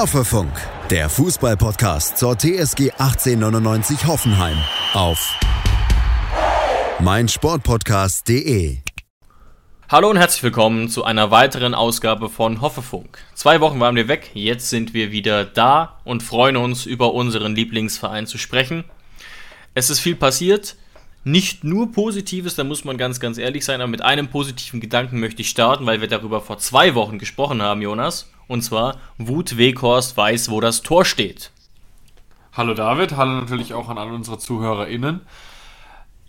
Hoffefunk, der Fußballpodcast zur TSG 1899 Hoffenheim auf meinsportpodcast.de. Hallo und herzlich willkommen zu einer weiteren Ausgabe von Hoffefunk. Zwei Wochen waren wir weg, jetzt sind wir wieder da und freuen uns, über unseren Lieblingsverein zu sprechen. Es ist viel passiert, nicht nur Positives, da muss man ganz, ganz ehrlich sein, aber mit einem positiven Gedanken möchte ich starten, weil wir darüber vor zwei Wochen gesprochen haben, Jonas. Und zwar, Wut Weghorst weiß, wo das Tor steht. Hallo David, hallo natürlich auch an alle unsere ZuhörerInnen.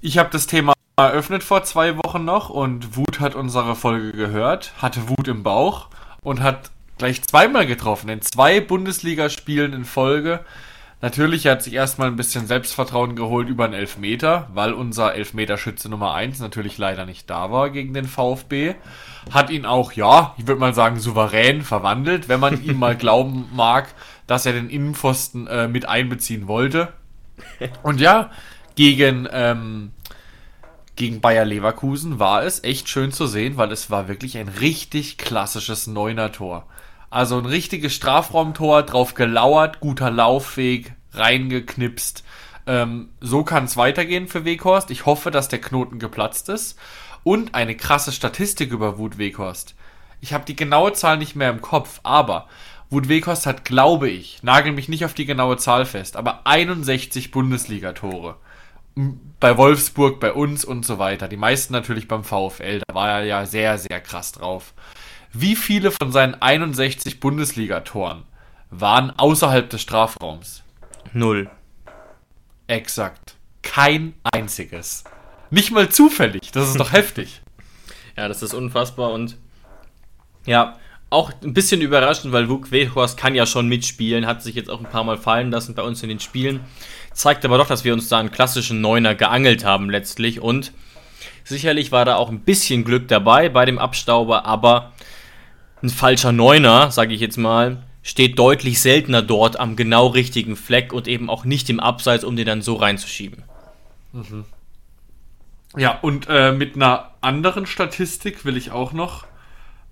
Ich habe das Thema eröffnet vor zwei Wochen noch und Wut hat unsere Folge gehört, hatte Wut im Bauch und hat gleich zweimal getroffen, in zwei Bundesligaspielen in Folge. Natürlich hat sich erstmal ein bisschen Selbstvertrauen geholt über einen Elfmeter, weil unser Elfmeterschütze Nummer 1 natürlich leider nicht da war gegen den VfB. Hat ihn auch, ja, ich würde mal sagen, souverän verwandelt, wenn man ihm mal glauben mag, dass er den Innenpfosten äh, mit einbeziehen wollte. Und ja, gegen, ähm, gegen Bayer Leverkusen war es echt schön zu sehen, weil es war wirklich ein richtig klassisches Neuner-Tor. Also ein richtiges Strafraumtor, drauf gelauert, guter Laufweg, reingeknipst. Ähm, so kann es weitergehen für Weghorst. Ich hoffe, dass der Knoten geplatzt ist. Und eine krasse Statistik über Wut Weghorst. Ich habe die genaue Zahl nicht mehr im Kopf, aber Wut Weghorst hat, glaube ich, nagel mich nicht auf die genaue Zahl fest, aber 61 Bundesligatore. Bei Wolfsburg, bei uns und so weiter. Die meisten natürlich beim VfL. Da war er ja sehr, sehr krass drauf. Wie viele von seinen 61 Bundesligatoren waren außerhalb des Strafraums? Null. Exakt. Kein einziges. Nicht mal zufällig. Das ist doch heftig. Ja, das ist unfassbar und ja, auch ein bisschen überraschend, weil Vuk Weghorst kann ja schon mitspielen, hat sich jetzt auch ein paar Mal fallen lassen bei uns in den Spielen. Zeigt aber doch, dass wir uns da einen klassischen Neuner geangelt haben letztlich und sicherlich war da auch ein bisschen Glück dabei bei dem Abstauber, aber ein falscher Neuner, sage ich jetzt mal, steht deutlich seltener dort am genau richtigen Fleck und eben auch nicht im Abseits, um den dann so reinzuschieben. Mhm. Ja, und äh, mit einer anderen Statistik will ich auch noch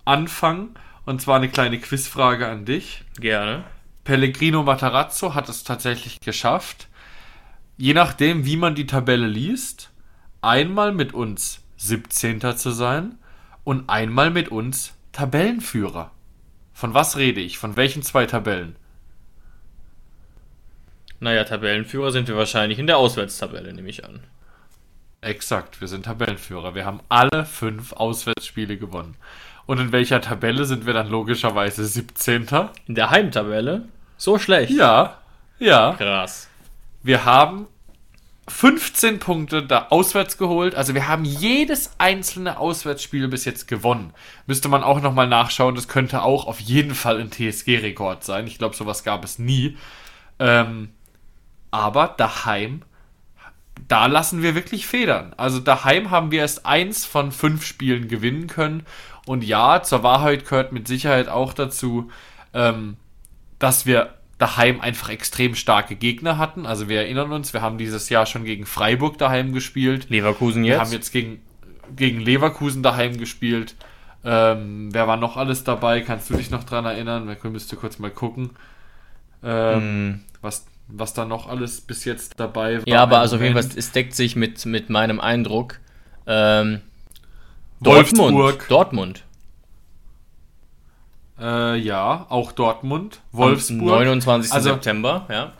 anfangen. Und zwar eine kleine Quizfrage an dich. Gerne. Pellegrino Matarazzo hat es tatsächlich geschafft, je nachdem, wie man die Tabelle liest, einmal mit uns 17. zu sein und einmal mit uns Tabellenführer. Von was rede ich? Von welchen zwei Tabellen? Naja, Tabellenführer sind wir wahrscheinlich in der Auswärtstabelle, nehme ich an. Exakt, wir sind Tabellenführer. Wir haben alle fünf Auswärtsspiele gewonnen. Und in welcher Tabelle sind wir dann logischerweise 17. In der Heimtabelle? So schlecht? Ja, ja. Krass. Wir haben 15 Punkte da auswärts geholt. Also wir haben jedes einzelne Auswärtsspiel bis jetzt gewonnen. Müsste man auch nochmal nachschauen. Das könnte auch auf jeden Fall ein TSG-Rekord sein. Ich glaube, sowas gab es nie. Ähm, aber daheim, da lassen wir wirklich Federn. Also daheim haben wir erst eins von fünf Spielen gewinnen können. Und ja, zur Wahrheit gehört mit Sicherheit auch dazu, ähm, dass wir daheim einfach extrem starke Gegner hatten. Also wir erinnern uns, wir haben dieses Jahr schon gegen Freiburg daheim gespielt. Leverkusen jetzt. Wir haben jetzt gegen, gegen Leverkusen daheim gespielt. Ähm, wer war noch alles dabei? Kannst du dich noch dran erinnern? Wir müsste kurz mal gucken, ähm, mm. was, was da noch alles bis jetzt dabei war. Ja, aber also auf jeden Fall, es deckt sich mit, mit meinem Eindruck. Ähm, Dortmund. Dortmund. Äh, ja, auch Dortmund, Wolfsburg. Am 29. Also, September, ja.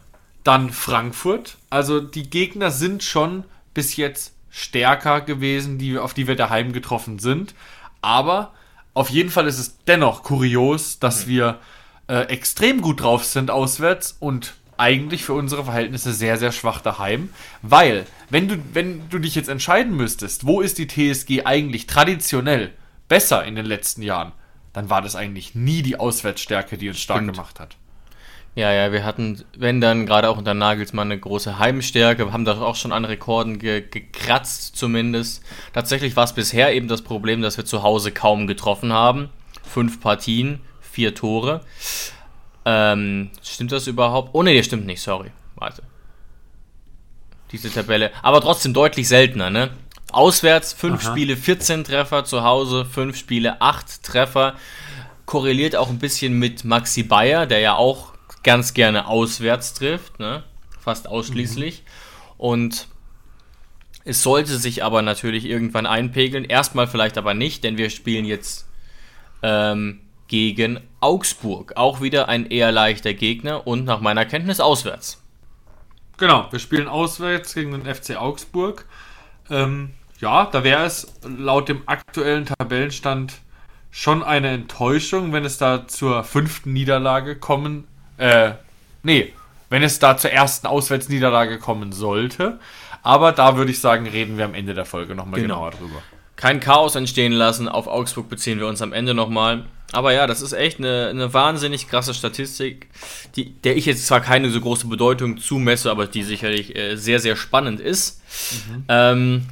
Dann Frankfurt. Also die Gegner sind schon bis jetzt stärker gewesen, die, auf die wir daheim getroffen sind. Aber auf jeden Fall ist es dennoch kurios, dass mhm. wir äh, extrem gut drauf sind auswärts und eigentlich für unsere Verhältnisse sehr, sehr schwach daheim. Weil, wenn du, wenn du dich jetzt entscheiden müsstest, wo ist die TSG eigentlich traditionell besser in den letzten Jahren, dann war das eigentlich nie die Auswärtsstärke, die uns stark gemacht hat. Ja, ja, wir hatten, wenn dann gerade auch unter Nagelsmann eine große Heimstärke, haben da auch schon an Rekorden ge gekratzt zumindest. Tatsächlich war es bisher eben das Problem, dass wir zu Hause kaum getroffen haben. Fünf Partien, vier Tore. Ähm, stimmt das überhaupt? Oh ne, das stimmt nicht, sorry. Warte. Diese Tabelle. Aber trotzdem deutlich seltener, ne? Auswärts 5 Spiele 14 Treffer, zu Hause 5 Spiele 8 Treffer. korreliert auch ein bisschen mit Maxi Bayer, der ja auch ganz gerne auswärts trifft, ne? fast ausschließlich. Mhm. Und es sollte sich aber natürlich irgendwann einpegeln. Erstmal vielleicht aber nicht, denn wir spielen jetzt ähm, gegen Augsburg. Auch wieder ein eher leichter Gegner und nach meiner Kenntnis auswärts. Genau, wir spielen auswärts gegen den FC Augsburg. Ähm, ja, da wäre es laut dem aktuellen Tabellenstand schon eine Enttäuschung, wenn es da zur fünften Niederlage kommen. Äh, nee, wenn es da zur ersten Auswärtsniederlage kommen sollte. Aber da würde ich sagen, reden wir am Ende der Folge nochmal genau. genauer drüber. Kein Chaos entstehen lassen. Auf Augsburg beziehen wir uns am Ende nochmal. Aber ja, das ist echt eine, eine wahnsinnig krasse Statistik, die, der ich jetzt zwar keine so große Bedeutung zumesse, aber die sicherlich äh, sehr, sehr spannend ist. Mhm. Ähm,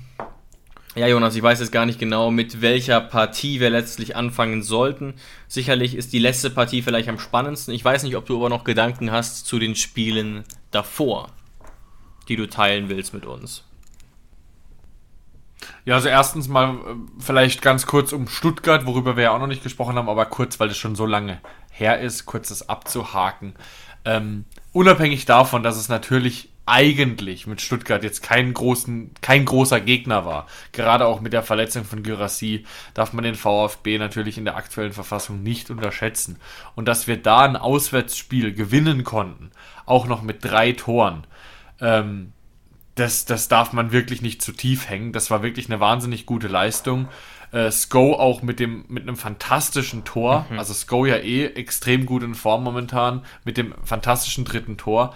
ja, Jonas, ich weiß jetzt gar nicht genau, mit welcher Partie wir letztlich anfangen sollten. Sicherlich ist die letzte Partie vielleicht am spannendsten. Ich weiß nicht, ob du aber noch Gedanken hast zu den Spielen davor, die du teilen willst mit uns. Ja, also erstens mal äh, vielleicht ganz kurz um Stuttgart, worüber wir ja auch noch nicht gesprochen haben, aber kurz, weil es schon so lange her ist, kurz das abzuhaken. Ähm, unabhängig davon, dass es natürlich eigentlich mit Stuttgart jetzt kein, großen, kein großer Gegner war. Gerade auch mit der Verletzung von Gyrassi darf man den VfB natürlich in der aktuellen Verfassung nicht unterschätzen. Und dass wir da ein Auswärtsspiel gewinnen konnten, auch noch mit drei Toren, ähm, das, das darf man wirklich nicht zu tief hängen. Das war wirklich eine wahnsinnig gute Leistung. Äh, Sko auch mit dem mit einem fantastischen Tor. Mhm. Also Sko ja eh extrem gut in Form momentan mit dem fantastischen dritten Tor.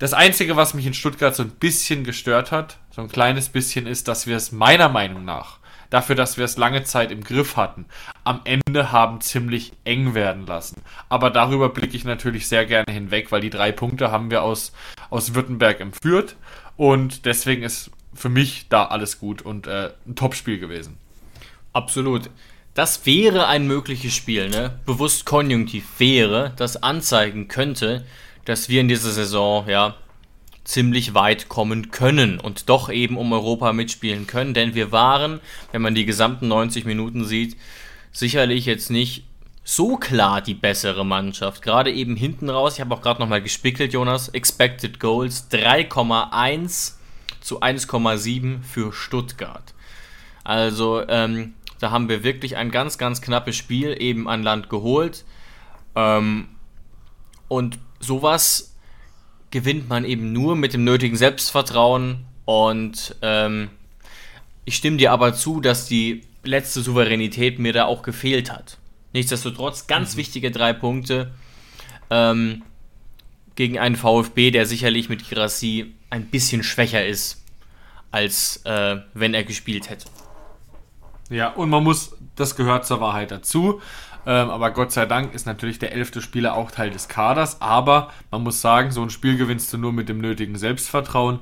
Das Einzige, was mich in Stuttgart so ein bisschen gestört hat, so ein kleines bisschen, ist, dass wir es meiner Meinung nach, dafür, dass wir es lange Zeit im Griff hatten, am Ende haben ziemlich eng werden lassen. Aber darüber blicke ich natürlich sehr gerne hinweg, weil die drei Punkte haben wir aus, aus Württemberg empführt und deswegen ist für mich da alles gut und äh, ein Topspiel gewesen. Absolut. Das wäre ein mögliches Spiel, ne? Bewusst konjunktiv wäre, das anzeigen könnte, dass wir in dieser Saison ja ziemlich weit kommen können und doch eben um Europa mitspielen können, denn wir waren, wenn man die gesamten 90 Minuten sieht, sicherlich jetzt nicht so klar die bessere Mannschaft. Gerade eben hinten raus, ich habe auch gerade nochmal gespickelt, Jonas, Expected Goals 3,1 zu 1,7 für Stuttgart. Also ähm, da haben wir wirklich ein ganz, ganz knappes Spiel eben an Land geholt. Ähm, und sowas gewinnt man eben nur mit dem nötigen Selbstvertrauen. Und ähm, ich stimme dir aber zu, dass die letzte Souveränität mir da auch gefehlt hat. Nichtsdestotrotz ganz mhm. wichtige drei Punkte ähm, gegen einen VfB, der sicherlich mit Girassi ein bisschen schwächer ist, als äh, wenn er gespielt hätte. Ja, und man muss, das gehört zur Wahrheit dazu. Ähm, aber Gott sei Dank ist natürlich der elfte Spieler auch Teil des Kaders. Aber man muss sagen, so ein Spiel gewinnst du nur mit dem nötigen Selbstvertrauen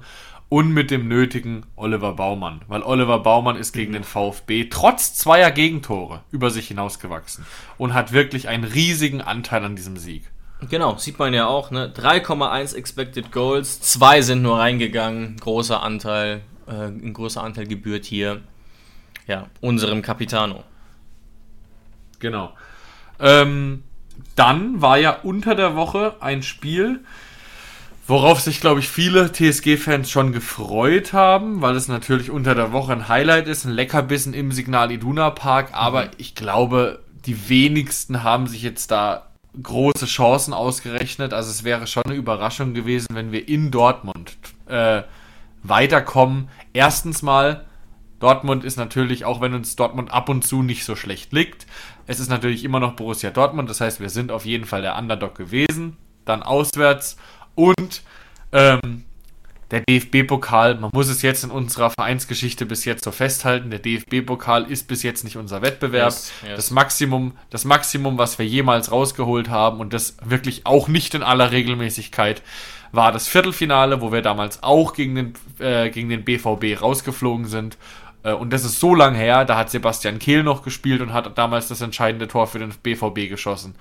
und mit dem nötigen Oliver Baumann. Weil Oliver Baumann ist gegen den VfB trotz zweier Gegentore über sich hinausgewachsen und hat wirklich einen riesigen Anteil an diesem Sieg. Genau, sieht man ja auch, ne? 3,1 Expected Goals, zwei sind nur reingegangen, großer Anteil, äh, ein großer Anteil gebührt hier, ja, unserem Capitano. Genau. Ähm, dann war ja unter der Woche ein Spiel, Worauf sich, glaube ich, viele TSG-Fans schon gefreut haben, weil es natürlich unter der Woche ein Highlight ist, ein Leckerbissen im Signal Iduna Park. Aber mhm. ich glaube, die wenigsten haben sich jetzt da große Chancen ausgerechnet. Also es wäre schon eine Überraschung gewesen, wenn wir in Dortmund äh, weiterkommen. Erstens mal, Dortmund ist natürlich, auch wenn uns Dortmund ab und zu nicht so schlecht liegt, es ist natürlich immer noch Borussia Dortmund. Das heißt, wir sind auf jeden Fall der Underdog gewesen. Dann auswärts und ähm, der DFB-Pokal, man muss es jetzt in unserer Vereinsgeschichte bis jetzt so festhalten, der DFB-Pokal ist bis jetzt nicht unser Wettbewerb. Yes, yes. Das Maximum, das Maximum, was wir jemals rausgeholt haben und das wirklich auch nicht in aller Regelmäßigkeit, war das Viertelfinale, wo wir damals auch gegen den, äh, gegen den BVB rausgeflogen sind. Äh, und das ist so lang her, da hat Sebastian Kehl noch gespielt und hat damals das entscheidende Tor für den BVB geschossen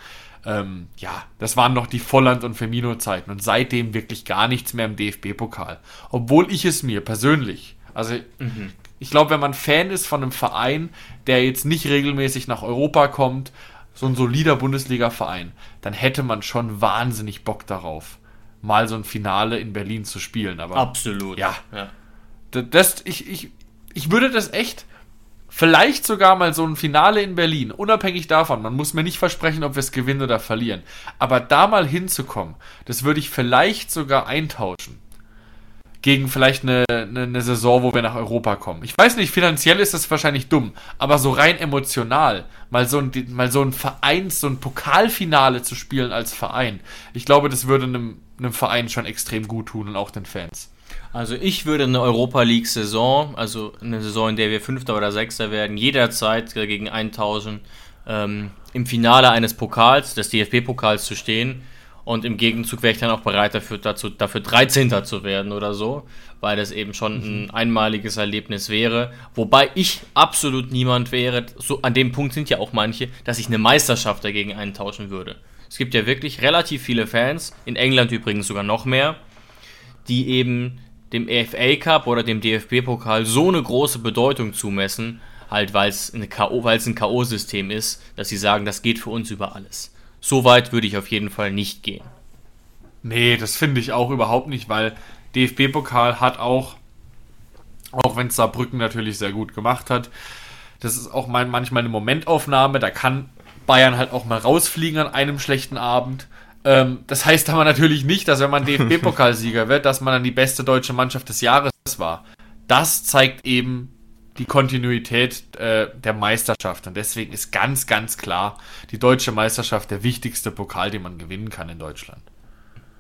ähm, ja, das waren noch die Volland- und Firmino-Zeiten und seitdem wirklich gar nichts mehr im DFB-Pokal. Obwohl ich es mir persönlich, also mhm. ich glaube, wenn man Fan ist von einem Verein, der jetzt nicht regelmäßig nach Europa kommt, so ein solider Bundesliga-Verein, dann hätte man schon wahnsinnig Bock darauf, mal so ein Finale in Berlin zu spielen. Aber Absolut. Ja. das, ich, ich, ich würde das echt, vielleicht sogar mal so ein Finale in Berlin, unabhängig davon, man muss mir nicht versprechen, ob wir es gewinnen oder verlieren, aber da mal hinzukommen, das würde ich vielleicht sogar eintauschen gegen vielleicht eine, eine, eine, Saison, wo wir nach Europa kommen. Ich weiß nicht, finanziell ist das wahrscheinlich dumm, aber so rein emotional, mal so ein, mal so ein Vereins-, so ein Pokalfinale zu spielen als Verein, ich glaube, das würde einem, einem Verein schon extrem gut tun und auch den Fans. Also ich würde eine Europa League-Saison, also eine Saison, in der wir Fünfter oder Sechster werden, jederzeit gegen eintauschen, ähm, im Finale eines Pokals, des DFB-Pokals zu stehen und im Gegenzug wäre ich dann auch bereit dafür, dazu, dafür 13. zu werden oder so, weil das eben schon ein mhm. einmaliges Erlebnis wäre. Wobei ich absolut niemand wäre, so an dem Punkt sind ja auch manche, dass ich eine Meisterschaft dagegen eintauschen würde. Es gibt ja wirklich relativ viele Fans, in England übrigens sogar noch mehr, die eben dem EFA Cup oder dem DFB-Pokal so eine große Bedeutung zumessen, halt weil es ein K.O.-System ist, dass sie sagen, das geht für uns über alles. So weit würde ich auf jeden Fall nicht gehen. Nee, das finde ich auch überhaupt nicht, weil DFB-Pokal hat auch, auch wenn Saarbrücken natürlich sehr gut gemacht hat, das ist auch manchmal eine Momentaufnahme, da kann Bayern halt auch mal rausfliegen an einem schlechten Abend. Ähm, das heißt aber natürlich nicht, dass wenn man DFB-Pokalsieger wird, dass man dann die beste deutsche Mannschaft des Jahres war. Das zeigt eben die Kontinuität äh, der Meisterschaft. Und deswegen ist ganz, ganz klar die deutsche Meisterschaft der wichtigste Pokal, den man gewinnen kann in Deutschland.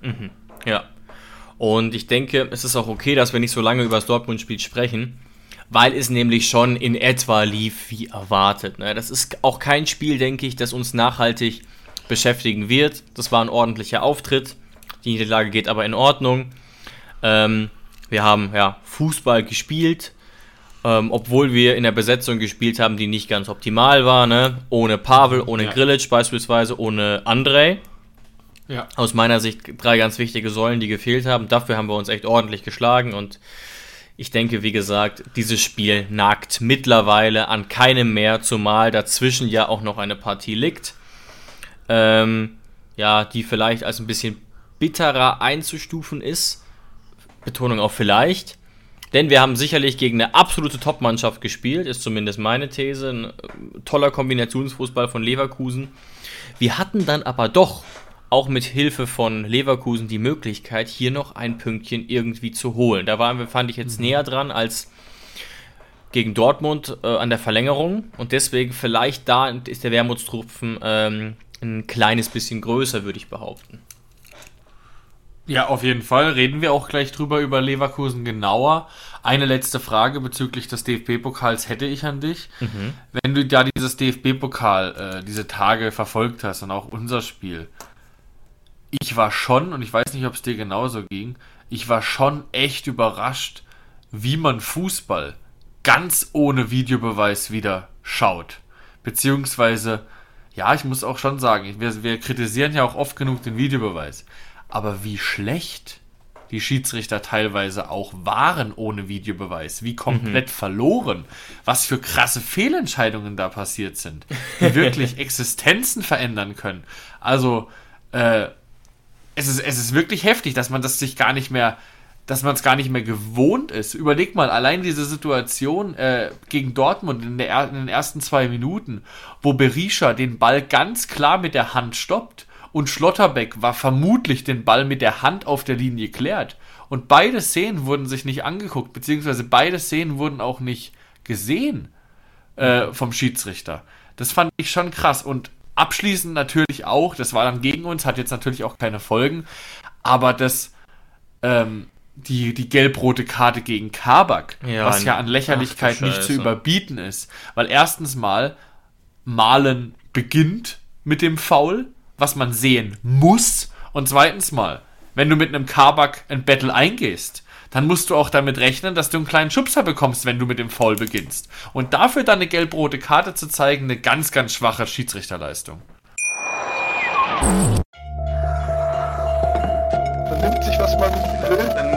Mhm. Ja. Und ich denke, es ist auch okay, dass wir nicht so lange über das Dortmund-Spiel sprechen, weil es nämlich schon in etwa lief wie erwartet. Ne? Das ist auch kein Spiel, denke ich, das uns nachhaltig beschäftigen wird. Das war ein ordentlicher Auftritt. Die Niederlage geht aber in Ordnung. Ähm, wir haben ja Fußball gespielt, ähm, obwohl wir in der Besetzung gespielt haben, die nicht ganz optimal war, ne? Ohne Pavel, ohne ja. Grilic beispielsweise, ohne Andrei. Ja. Aus meiner Sicht drei ganz wichtige Säulen, die gefehlt haben. Dafür haben wir uns echt ordentlich geschlagen und ich denke, wie gesagt, dieses Spiel nagt mittlerweile an keinem mehr, zumal dazwischen ja auch noch eine Partie liegt. Ähm, ja, die vielleicht als ein bisschen bitterer einzustufen ist. Betonung auch vielleicht. Denn wir haben sicherlich gegen eine absolute Top-Mannschaft gespielt, ist zumindest meine These. Ein äh, toller Kombinationsfußball von Leverkusen. Wir hatten dann aber doch auch mit Hilfe von Leverkusen die Möglichkeit, hier noch ein Pünktchen irgendwie zu holen. Da waren wir, fand ich jetzt mhm. näher dran als gegen Dortmund äh, an der Verlängerung. Und deswegen vielleicht da ist der Wermutstropfen ähm, ein kleines bisschen größer, würde ich behaupten. Ja, auf jeden Fall. Reden wir auch gleich drüber über Leverkusen genauer. Eine letzte Frage bezüglich des DFB-Pokals hätte ich an dich. Mhm. Wenn du da dieses DFB-Pokal, äh, diese Tage verfolgt hast und auch unser Spiel, ich war schon, und ich weiß nicht, ob es dir genauso ging, ich war schon echt überrascht, wie man Fußball ganz ohne Videobeweis wieder schaut. Beziehungsweise, ja, ich muss auch schon sagen, wir, wir kritisieren ja auch oft genug den Videobeweis aber wie schlecht die Schiedsrichter teilweise auch waren ohne Videobeweis, wie komplett mhm. verloren, was für krasse Fehlentscheidungen da passiert sind, die wirklich Existenzen verändern können. Also, äh, es ist, es ist wirklich heftig, dass man das sich gar nicht mehr, dass man es gar nicht mehr gewohnt ist. Überleg mal, allein diese Situation äh, gegen Dortmund in, der, in den ersten zwei Minuten, wo Berisha den Ball ganz klar mit der Hand stoppt und Schlotterbeck war vermutlich den Ball mit der Hand auf der Linie klärt. Und beide Szenen wurden sich nicht angeguckt, beziehungsweise beide Szenen wurden auch nicht gesehen äh, vom Schiedsrichter. Das fand ich schon krass. Und abschließend natürlich auch, das war dann gegen uns, hat jetzt natürlich auch keine Folgen, aber das, ähm, die, die gelb-rote Karte gegen Kabak, ja, was ja an Lächerlichkeit nicht zu überbieten ist. Weil erstens mal, Malen beginnt mit dem Foul was man sehen muss. Und zweitens mal, wenn du mit einem Kabak ein Battle eingehst, dann musst du auch damit rechnen, dass du einen kleinen Schubser bekommst, wenn du mit dem Foul beginnst. Und dafür dann eine gelb-rote Karte zu zeigen, eine ganz, ganz schwache Schiedsrichterleistung. Man nimmt sich, was man will.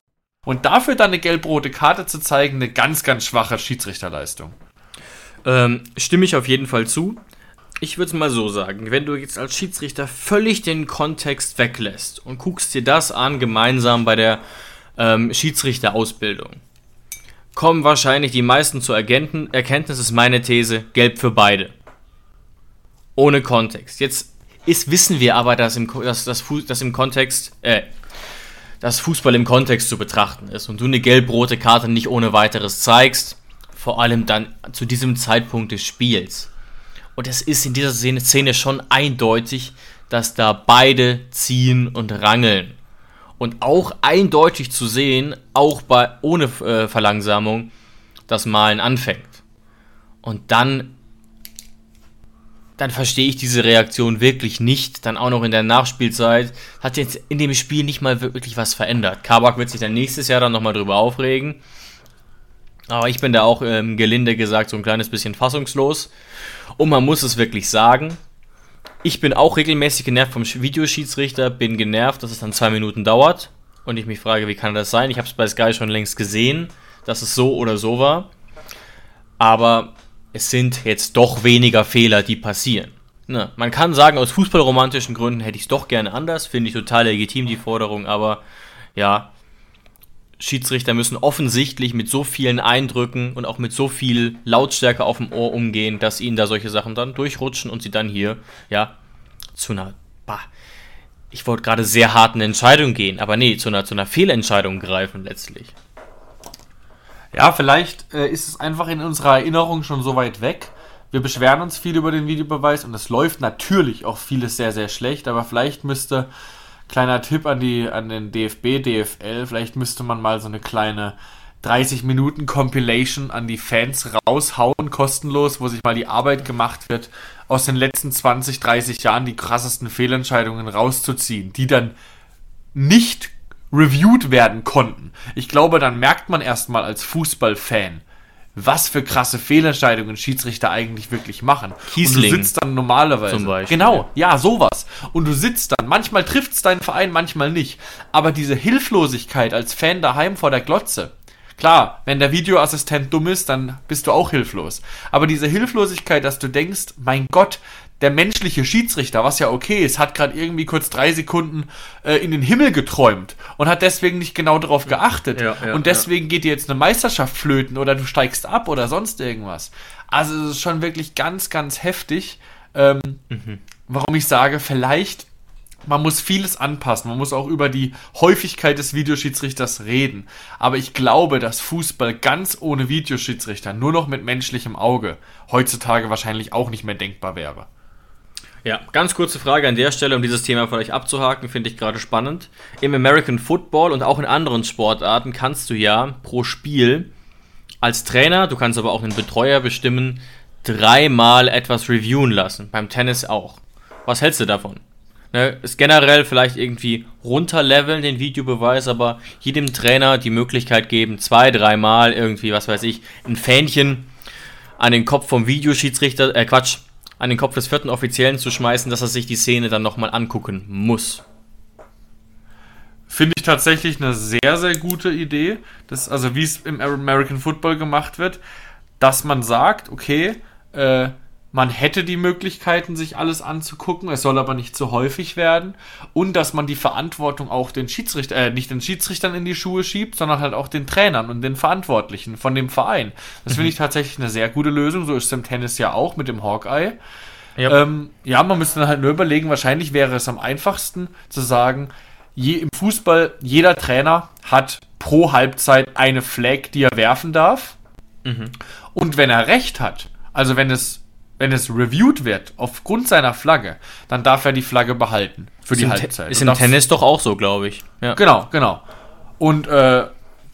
Und dafür dann eine gelb-rote Karte zu zeigen, eine ganz, ganz schwache Schiedsrichterleistung. Ähm, stimme ich auf jeden Fall zu. Ich würde es mal so sagen, wenn du jetzt als Schiedsrichter völlig den Kontext weglässt und guckst dir das an, gemeinsam bei der ähm, Schiedsrichterausbildung, kommen wahrscheinlich die meisten zur Erkenntnis, Erkenntnis ist meine These, gelb für beide. Ohne Kontext. Jetzt ist, wissen wir aber, dass im, dass, dass, dass im Kontext, äh, dass Fußball im Kontext zu betrachten ist und du eine gelb-rote Karte nicht ohne weiteres zeigst, vor allem dann zu diesem Zeitpunkt des Spiels. Und es ist in dieser Szene schon eindeutig, dass da beide ziehen und rangeln. Und auch eindeutig zu sehen, auch bei, ohne äh, Verlangsamung, das Malen anfängt. Und dann, dann verstehe ich diese Reaktion wirklich nicht. Dann auch noch in der Nachspielzeit hat jetzt in dem Spiel nicht mal wirklich was verändert. Kabak wird sich dann nächstes Jahr dann nochmal drüber aufregen. Aber ich bin da auch ähm, gelinde gesagt so ein kleines bisschen fassungslos. Und man muss es wirklich sagen. Ich bin auch regelmäßig genervt vom Videoschiedsrichter, bin genervt, dass es dann zwei Minuten dauert. Und ich mich frage, wie kann das sein? Ich habe es bei Sky schon längst gesehen, dass es so oder so war. Aber es sind jetzt doch weniger Fehler, die passieren. Ne? Man kann sagen, aus fußballromantischen Gründen hätte ich es doch gerne anders. Finde ich total legitim, die Forderung. Aber ja, Schiedsrichter müssen offensichtlich mit so vielen Eindrücken und auch mit so viel Lautstärke auf dem Ohr umgehen, dass ihnen da solche Sachen dann durchrutschen und sie dann hier, ja, zu einer, bah, ich wollte gerade sehr harten Entscheidung gehen, aber nee, zu einer, zu einer Fehlentscheidung greifen letztlich. Ja, vielleicht äh, ist es einfach in unserer Erinnerung schon so weit weg. Wir beschweren uns viel über den Videobeweis und es läuft natürlich auch vieles sehr, sehr schlecht, aber vielleicht müsste kleiner Tipp an, die, an den DFB, DFL, vielleicht müsste man mal so eine kleine 30 Minuten Compilation an die Fans raushauen, kostenlos, wo sich mal die Arbeit gemacht wird, aus den letzten 20, 30 Jahren die krassesten Fehlentscheidungen rauszuziehen, die dann nicht reviewed werden konnten. Ich glaube, dann merkt man erstmal als Fußballfan, was für krasse Fehlentscheidungen Schiedsrichter eigentlich wirklich machen. Kiesling und du sitzt dann normalerweise. zum Beispiel. Genau, ja, sowas. Und du sitzt dann. Manchmal trifft es deinen Verein, manchmal nicht. Aber diese Hilflosigkeit als Fan daheim vor der Glotze. Klar, wenn der Videoassistent dumm ist, dann bist du auch hilflos. Aber diese Hilflosigkeit, dass du denkst, mein Gott, der menschliche Schiedsrichter, was ja okay ist, hat gerade irgendwie kurz drei Sekunden äh, in den Himmel geträumt und hat deswegen nicht genau darauf geachtet. Ja, ja, und deswegen geht dir jetzt eine Meisterschaft flöten oder du steigst ab oder sonst irgendwas. Also es ist schon wirklich ganz, ganz heftig. Ähm, Warum ich sage, vielleicht man muss vieles anpassen. Man muss auch über die Häufigkeit des Videoschiedsrichters reden. Aber ich glaube, dass Fußball ganz ohne Videoschiedsrichter, nur noch mit menschlichem Auge, heutzutage wahrscheinlich auch nicht mehr denkbar wäre. Ja, ganz kurze Frage an der Stelle, um dieses Thema für euch abzuhaken, finde ich gerade spannend. Im American Football und auch in anderen Sportarten kannst du ja pro Spiel als Trainer, du kannst aber auch einen Betreuer bestimmen, dreimal etwas reviewen lassen. Beim Tennis auch. Was hältst du davon? Ne, ist generell vielleicht irgendwie runterleveln den Videobeweis, aber jedem Trainer die Möglichkeit geben, zwei, dreimal irgendwie, was weiß ich, ein Fähnchen an den Kopf vom Videoschiedsrichter, äh Quatsch, an den Kopf des vierten Offiziellen zu schmeißen, dass er sich die Szene dann nochmal angucken muss. Finde ich tatsächlich eine sehr, sehr gute Idee. Das, also wie es im American Football gemacht wird, dass man sagt, okay, äh, man hätte die Möglichkeiten, sich alles anzugucken, es soll aber nicht zu häufig werden. Und dass man die Verantwortung auch den Schiedsrichter, äh, nicht den Schiedsrichtern in die Schuhe schiebt, sondern halt auch den Trainern und den Verantwortlichen von dem Verein. Das finde ich tatsächlich eine sehr gute Lösung. So ist es im Tennis ja auch mit dem Hawkeye. Ja. Ähm, ja, man müsste dann halt nur überlegen, wahrscheinlich wäre es am einfachsten zu sagen, je, im Fußball, jeder Trainer hat pro Halbzeit eine Flag, die er werfen darf. Und wenn er recht hat, also wenn es, wenn es reviewed wird aufgrund seiner Flagge, dann darf er die Flagge behalten für die ist Te- Halbzeit. ist Und im Tennis doch auch so, glaube ich. Ja. Genau, genau. Und äh,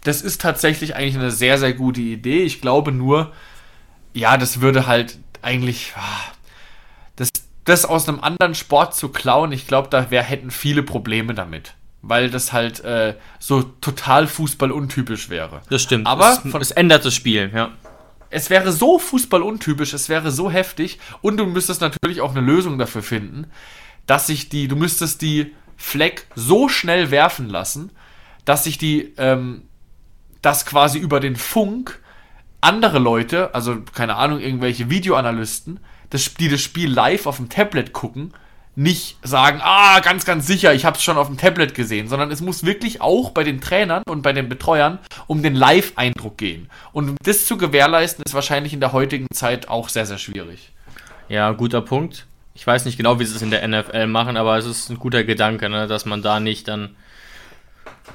das ist tatsächlich eigentlich eine sehr, sehr gute Idee. Ich glaube nur, ja, das würde halt eigentlich, ah, das das aus einem anderen Sport zu klauen, ich glaube, da wär, hätten viele Probleme damit. Weil das halt äh, so total fußballuntypisch wäre. Das stimmt. Aber es, von- es ändert das Spiel, ja. Es wäre so fußballuntypisch, es wäre so heftig und du müsstest natürlich auch eine Lösung dafür finden, dass sich die, du müsstest die Fleck so schnell werfen lassen, dass sich die, ähm, dass quasi über den Funk andere Leute, also keine Ahnung, irgendwelche Videoanalysten, das, die das Spiel live auf dem Tablet gucken, nicht sagen, ah, ganz, ganz sicher, ich habe es schon auf dem Tablet gesehen, sondern es muss wirklich auch bei den Trainern und bei den Betreuern um den Live-Eindruck gehen. Und das zu gewährleisten, ist wahrscheinlich in der heutigen Zeit auch sehr, sehr schwierig. Ja, guter Punkt. Ich weiß nicht genau, wie sie es in der NFL machen, aber es ist ein guter Gedanke, ne, dass man da nicht dann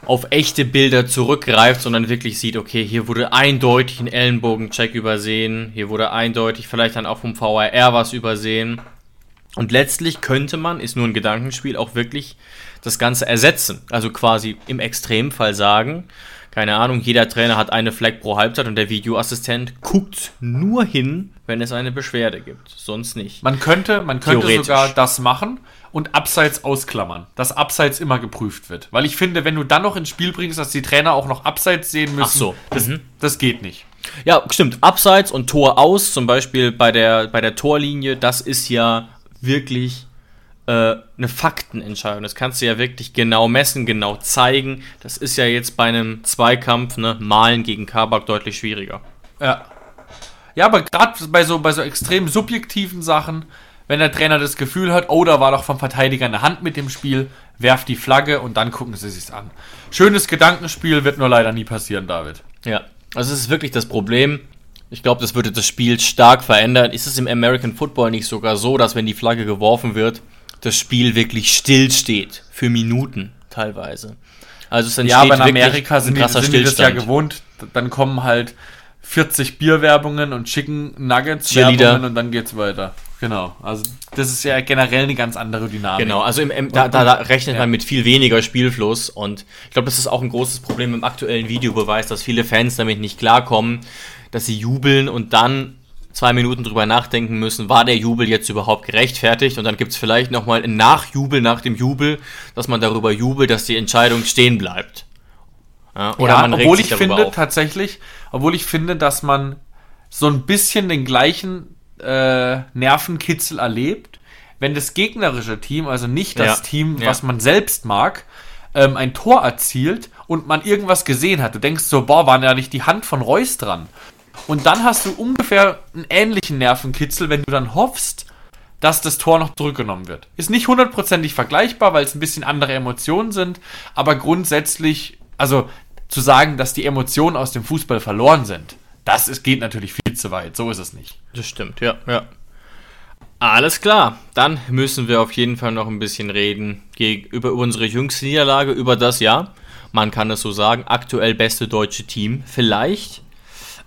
auf echte Bilder zurückgreift, sondern wirklich sieht, okay, hier wurde eindeutig ein Ellenbogencheck übersehen, hier wurde eindeutig vielleicht dann auch vom VAR was übersehen. Und letztlich könnte man, ist nur ein Gedankenspiel, auch wirklich das Ganze ersetzen. Also quasi im Extremfall sagen, keine Ahnung, jeder Trainer hat eine Flag pro Halbzeit und der Videoassistent guckt nur hin, wenn es eine Beschwerde gibt. Sonst nicht. Man könnte, man könnte sogar das machen und Abseits ausklammern, dass Abseits immer geprüft wird. Weil ich finde, wenn du dann noch ins Spiel bringst, dass die Trainer auch noch Abseits sehen müssen, Ach so, das, mhm. das geht nicht. Ja, stimmt. Abseits und Tor aus, zum Beispiel bei der, bei der Torlinie, das ist ja wirklich äh, eine Faktenentscheidung. Das kannst du ja wirklich genau messen, genau zeigen. Das ist ja jetzt bei einem Zweikampf, ne, Malen gegen Kabak deutlich schwieriger. Ja. Ja, aber gerade bei so, bei so extrem subjektiven Sachen, wenn der Trainer das Gefühl hat, oh, da war doch vom Verteidiger eine Hand mit dem Spiel, werft die Flagge und dann gucken sie sich's an. Schönes Gedankenspiel wird nur leider nie passieren, David. Ja, also es ist wirklich das Problem. Ich glaube, das würde das Spiel stark verändern. Ist es im American Football nicht sogar so, dass wenn die Flagge geworfen wird, das Spiel wirklich still steht für Minuten teilweise? Also es Ja, entsteht aber in Amerika sind, ein die, krasser sind die das ja Stillstand. gewohnt. Dann kommen halt 40 Bierwerbungen und Chicken Nuggets. Werbungen und dann geht's weiter. Genau. Also das ist ja generell eine ganz andere Dynamik. Genau, also im, im, da, da, da rechnet man mit viel weniger Spielfluss und ich glaube, das ist auch ein großes Problem im aktuellen Videobeweis, dass viele Fans damit nicht klarkommen, dass sie jubeln und dann zwei Minuten drüber nachdenken müssen, war der Jubel jetzt überhaupt gerechtfertigt und dann gibt es vielleicht nochmal ein Nachjubel nach dem Jubel, dass man darüber jubelt, dass die Entscheidung stehen bleibt. Ja, oder ja, man obwohl ich finde auf. tatsächlich, obwohl ich finde, dass man so ein bisschen den gleichen äh, Nervenkitzel erlebt, wenn das gegnerische Team, also nicht das Ja, Team, ja. was man selbst mag, ähm, ein Tor erzielt und man irgendwas gesehen hat. Du denkst so, boah, war da nicht die Hand von Reus dran? Und dann hast du ungefähr einen ähnlichen Nervenkitzel, wenn du dann hoffst, dass das Tor noch zurückgenommen wird. Ist nicht hundertprozentig vergleichbar, weil es ein bisschen andere Emotionen sind, aber grundsätzlich, also zu sagen, dass die Emotionen aus dem Fußball verloren sind, das ist, geht natürlich viel zu weit. So ist es nicht. Das stimmt, ja, ja. Alles klar, dann müssen wir auf jeden Fall noch ein bisschen reden über unsere jüngste Niederlage, über das Jahr. Man kann es so sagen, aktuell beste deutsche Team, vielleicht.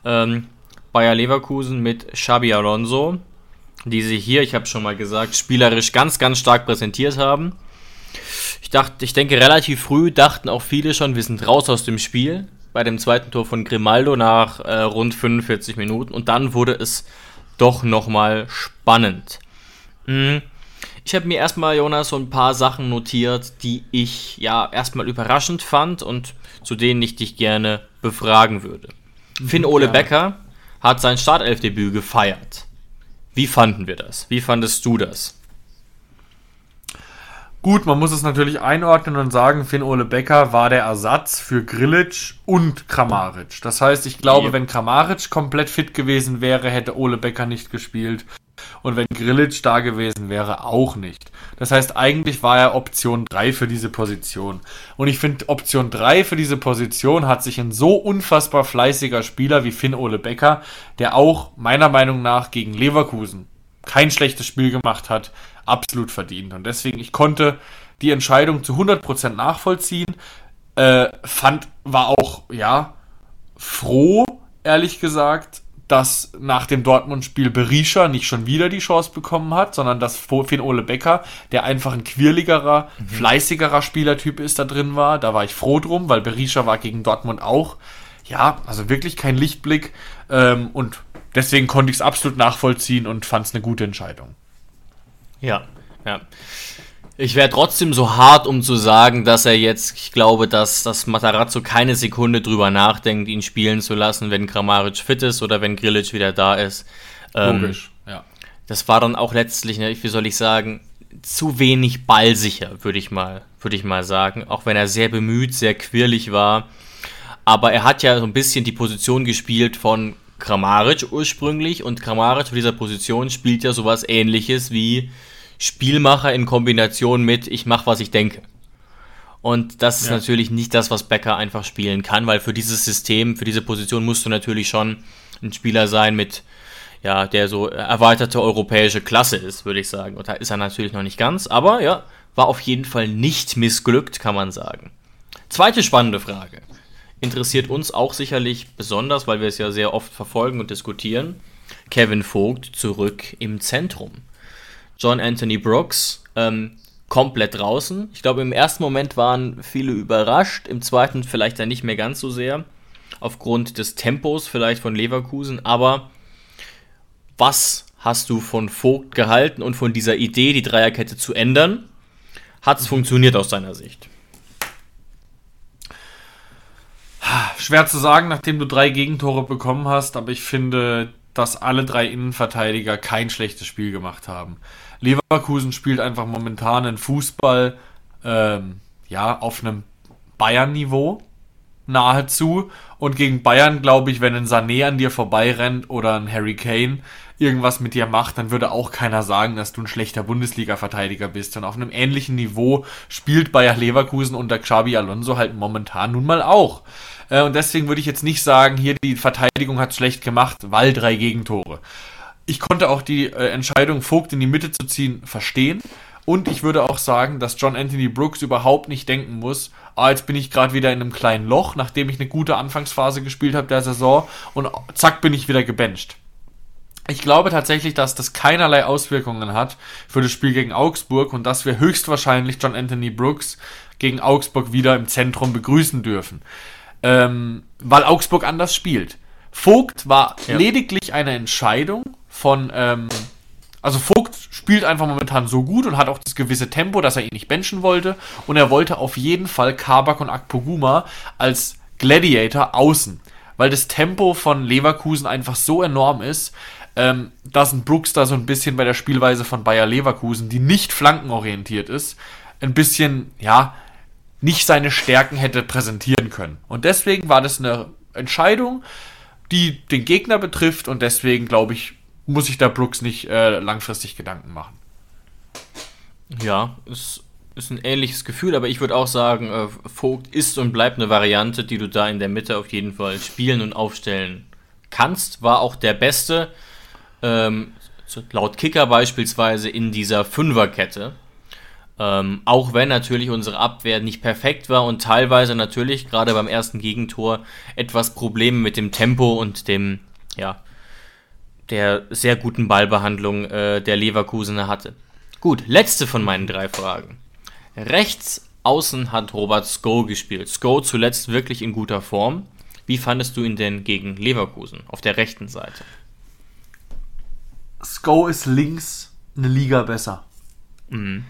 Ähm, Bayer Leverkusen mit Xabi Alonso, die sich hier, ich habe schon mal gesagt, spielerisch ganz, ganz stark präsentiert haben. Ich dachte, ich denke, relativ früh dachten auch viele schon, wir sind raus aus dem Spiel. Bei dem zweiten Tor von Grimaldo nach äh, rund 45 Minuten. Und dann wurde es doch nochmal spannend. Mhm. Ich habe mir erstmal, Jonas, so ein paar Sachen notiert, die ich ja erstmal überraschend fand und zu denen ich dich gerne befragen würde. Finn Ole ja. Becker hat sein Startelfdebüt gefeiert. Wie fanden wir das? Wie fandest du das? Gut, man muss es natürlich einordnen und sagen, Finn-Ole Becker war der Ersatz für Grilic und Kramaric. Das heißt, ich glaube, Ja. wenn Kramaric komplett fit gewesen wäre, hätte Ole Becker nicht gespielt. Und wenn Grilic da gewesen wäre, auch nicht. Das heißt, eigentlich war er Option 3 für diese Position. Und ich finde, Option 3 für diese Position hat sich ein so unfassbar fleißiger Spieler wie Finn-Ole Becker, der auch meiner Meinung nach gegen Leverkusen kein schlechtes Spiel gemacht hat, absolut verdient. Und deswegen, ich konnte die Entscheidung zu 100% nachvollziehen. Äh, fand, war auch, ja, froh, ehrlich gesagt, dass nach dem Dortmund-Spiel Berisha nicht schon wieder die Chance bekommen hat, sondern dass Finn Ole Becker, der einfach ein quirligerer, fleißigerer Spielertyp ist, da drin war. Da war ich froh drum, weil Berisha war gegen Dortmund auch, ja, also wirklich kein Lichtblick. Ähm, und deswegen konnte ich es absolut nachvollziehen und fand es eine gute Entscheidung. Ja, ja. Ich wäre trotzdem so hart, um zu sagen, dass er jetzt, ich glaube, dass, dass Matarazzo keine Sekunde drüber nachdenkt, ihn spielen zu lassen, wenn Kramaric fit ist oder wenn Grillic wieder da ist. Ähm, Logisch, ja. Das war dann auch letztlich, ne, wie soll ich sagen, zu wenig ballsicher, würde ich mal, würde ich mal sagen. Auch wenn er sehr bemüht, sehr quirlig war. Aber er hat ja so ein bisschen die Position gespielt von Kramaric ursprünglich und Kramaric für dieser Position spielt ja sowas ähnliches wie Spielmacher in Kombination mit ich mache, was ich denke. Und das ist ja. natürlich nicht das, was Becker einfach spielen kann, weil für dieses System, für diese Position musst du natürlich schon ein Spieler sein mit, ja, der so erweiterte europäische Klasse ist, würde ich sagen. Und da ist er natürlich noch nicht ganz, aber ja, war auf jeden Fall nicht missglückt, kann man sagen. Zweite spannende Frage. Interessiert uns auch sicherlich besonders, weil wir es ja sehr oft verfolgen und diskutieren. Kevin Vogt zurück im Zentrum. John Anthony Brooks ähm, komplett draußen. Ich glaube, im ersten Moment waren viele überrascht, im zweiten vielleicht dann nicht mehr ganz so sehr, aufgrund des Tempos vielleicht von Leverkusen. Aber was hast du von Vogt gehalten und von dieser Idee, die Dreierkette zu ändern? Hat es funktioniert aus deiner Sicht? Schwer zu sagen, nachdem du drei Gegentore bekommen hast, aber ich finde, dass alle drei Innenverteidiger kein schlechtes Spiel gemacht haben. Leverkusen spielt einfach momentan einen Fußball ähm, ja, auf einem Bayern-Niveau nahezu. Und gegen Bayern, glaube ich, wenn ein Sané an dir vorbeirennt oder ein Harry Kane irgendwas mit dir macht, dann würde auch keiner sagen, dass du ein schlechter Bundesliga-Verteidiger bist. Und auf einem ähnlichen Niveau spielt Bayer Leverkusen unter Xabi Alonso halt momentan nun mal auch. Äh, und deswegen würde ich jetzt nicht sagen, hier die Verteidigung hat schlecht gemacht, weil drei Gegentore ich konnte auch die äh, Entscheidung, Vogt in die Mitte zu ziehen, verstehen. Und ich würde auch sagen, dass John Anthony Brooks überhaupt nicht denken muss, ah, jetzt bin ich gerade wieder in einem kleinen Loch, nachdem ich eine gute Anfangsphase gespielt habe der Saison und zack bin ich wieder gebencht. Ich glaube tatsächlich, dass das keinerlei Auswirkungen hat für das Spiel gegen Augsburg und dass wir höchstwahrscheinlich John Anthony Brooks gegen Augsburg wieder im Zentrum begrüßen dürfen. Ähm, weil Augsburg anders spielt. Vogt war ja. lediglich eine Entscheidung von, ähm, also Vogt spielt einfach momentan so gut und hat auch das gewisse Tempo, dass er ihn nicht benchen wollte. Und er wollte auf jeden Fall Kabak und Akpoguma als Gladiator außen. Weil das Tempo von Leverkusen einfach so enorm ist, ähm, dass ein Brooks da so ein bisschen bei der Spielweise von Bayer Leverkusen, die nicht flankenorientiert ist, ein bisschen, ja, nicht seine Stärken hätte präsentieren können. Und deswegen war das eine Entscheidung, die den Gegner betrifft und deswegen glaube ich, muss sich da Brooks nicht äh, langfristig Gedanken machen. Ja, es ist ein ähnliches Gefühl, aber ich würde auch sagen, äh, Vogt ist und bleibt eine Variante, die du da in der Mitte auf jeden Fall spielen und aufstellen kannst. War auch der Beste, ähm, laut Kicker beispielsweise, in dieser Fünferkette. Ähm, auch wenn natürlich unsere Abwehr nicht perfekt war und teilweise natürlich gerade beim ersten Gegentor etwas Probleme mit dem Tempo und dem, ja, der sehr guten Ballbehandlung äh, der Leverkusener hatte. Gut, letzte von meinen drei Fragen. Rechts außen hat Robert Sko gespielt. Sko zuletzt wirklich in guter Form. Wie fandest du ihn denn gegen Leverkusen auf der rechten Seite? Sko ist links eine Liga besser. Mhm.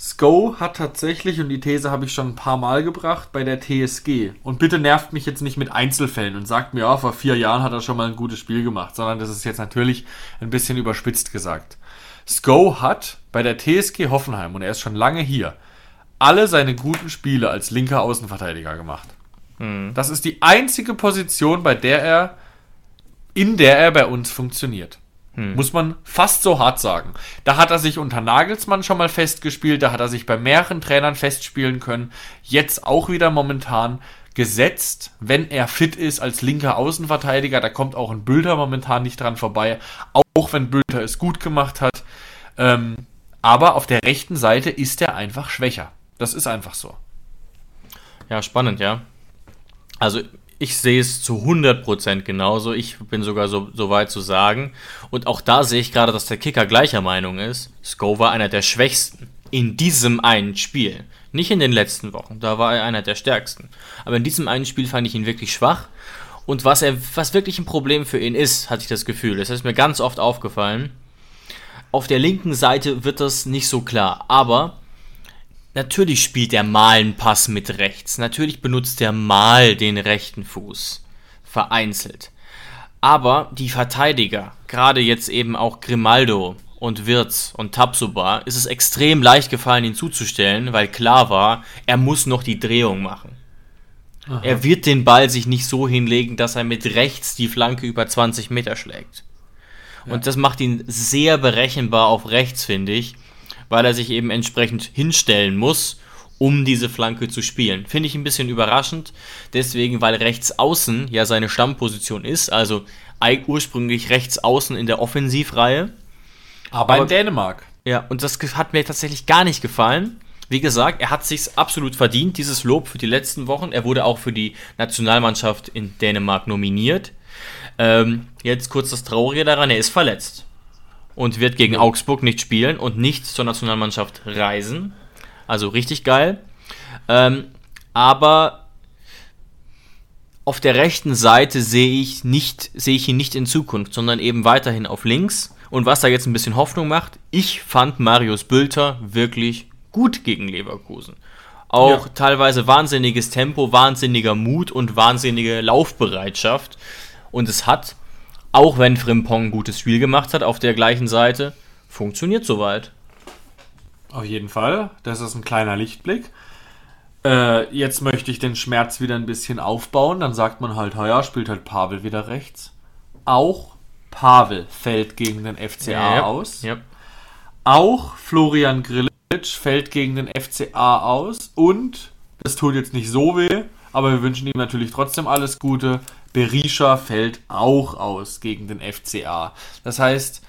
Sko hat tatsächlich, und die These habe ich schon ein paar Mal gebracht, bei der TSG. Und bitte nervt mich jetzt nicht mit Einzelfällen und sagt mir, ja, vor vier Jahren hat er schon mal ein gutes Spiel gemacht, sondern das ist jetzt natürlich ein bisschen überspitzt gesagt. Sko hat bei der TSG Hoffenheim, und er ist schon lange hier, alle seine guten Spiele als linker Außenverteidiger gemacht. Mhm. Das ist die einzige Position, bei der er, in der er bei uns funktioniert. Hm. Muss man fast so hart sagen. Da hat er sich unter Nagelsmann schon mal festgespielt, da hat er sich bei mehreren Trainern festspielen können. Jetzt auch wieder momentan gesetzt, wenn er fit ist als linker Außenverteidiger. Da kommt auch ein Bülter momentan nicht dran vorbei, auch wenn Bülter es gut gemacht hat. Ähm, aber auf der rechten Seite ist er einfach schwächer. Das ist einfach so. Ja, spannend, ja. Also ich sehe es zu 100% genauso. Ich bin sogar so, so weit zu sagen. Und auch da sehe ich gerade, dass der Kicker gleicher Meinung ist. Sko war einer der schwächsten in diesem einen Spiel. Nicht in den letzten Wochen, da war er einer der stärksten. Aber in diesem einen Spiel fand ich ihn wirklich schwach. Und was, er, was wirklich ein Problem für ihn ist, hatte ich das Gefühl, das ist mir ganz oft aufgefallen, Auf der linken Seite wird das nicht so klar, aber natürlich spielt er mal einen Pass mit rechts. Natürlich benutzt er mal den rechten Fuß. Vereinzelt. Aber die Verteidiger, gerade jetzt eben auch Grimaldo und Wirtz und Tapsoba, ist es extrem leicht gefallen, ihn zuzustellen, weil klar war, er muss noch die Drehung machen. Aha. Er wird den Ball sich nicht so hinlegen, dass er mit rechts die Flanke über 20 Meter schlägt. Ja. Und das macht ihn sehr berechenbar auf rechts, finde ich, weil er sich eben entsprechend hinstellen muss, um diese Flanke zu spielen. Finde ich ein bisschen überraschend, deswegen, weil rechts außen ja seine Stammposition ist, also ursprünglich rechts außen in der Offensivreihe. Aber, Aber in Dänemark. Ja, und das hat mir tatsächlich gar nicht gefallen. Wie gesagt, er hat sich absolut verdient, dieses Lob für die letzten Wochen. Er wurde auch für die Nationalmannschaft in Dänemark nominiert. Ähm, jetzt kurz das Traurige daran, er ist verletzt und wird gegen Augsburg nicht spielen und nicht zur Nationalmannschaft reisen. Also richtig geil. Ähm, aber auf der rechten Seite sehe ich, nicht, sehe ich ihn nicht in Zukunft, sondern eben weiterhin auf links. Und was da jetzt ein bisschen Hoffnung macht, ich fand Marius Bülter wirklich gut gegen Leverkusen. Auch ja. teilweise wahnsinniges Tempo, wahnsinniger Mut und wahnsinnige Laufbereitschaft. Und es hat, auch wenn Frimpong ein gutes Spiel gemacht hat auf der gleichen Seite, funktioniert soweit. Auf jeden Fall. Das ist ein kleiner Lichtblick. Äh, jetzt möchte ich den Schmerz wieder ein bisschen aufbauen. Dann sagt man halt, ja, spielt halt Pavel wieder rechts. Auch Pavel fällt gegen den FCA ja, aus. Ja. Auch Florian Grille fällt gegen den FCA aus und es tut jetzt nicht so weh, aber wir wünschen ihm natürlich trotzdem alles Gute. Berisha fällt auch aus gegen den FCA. Das heißt,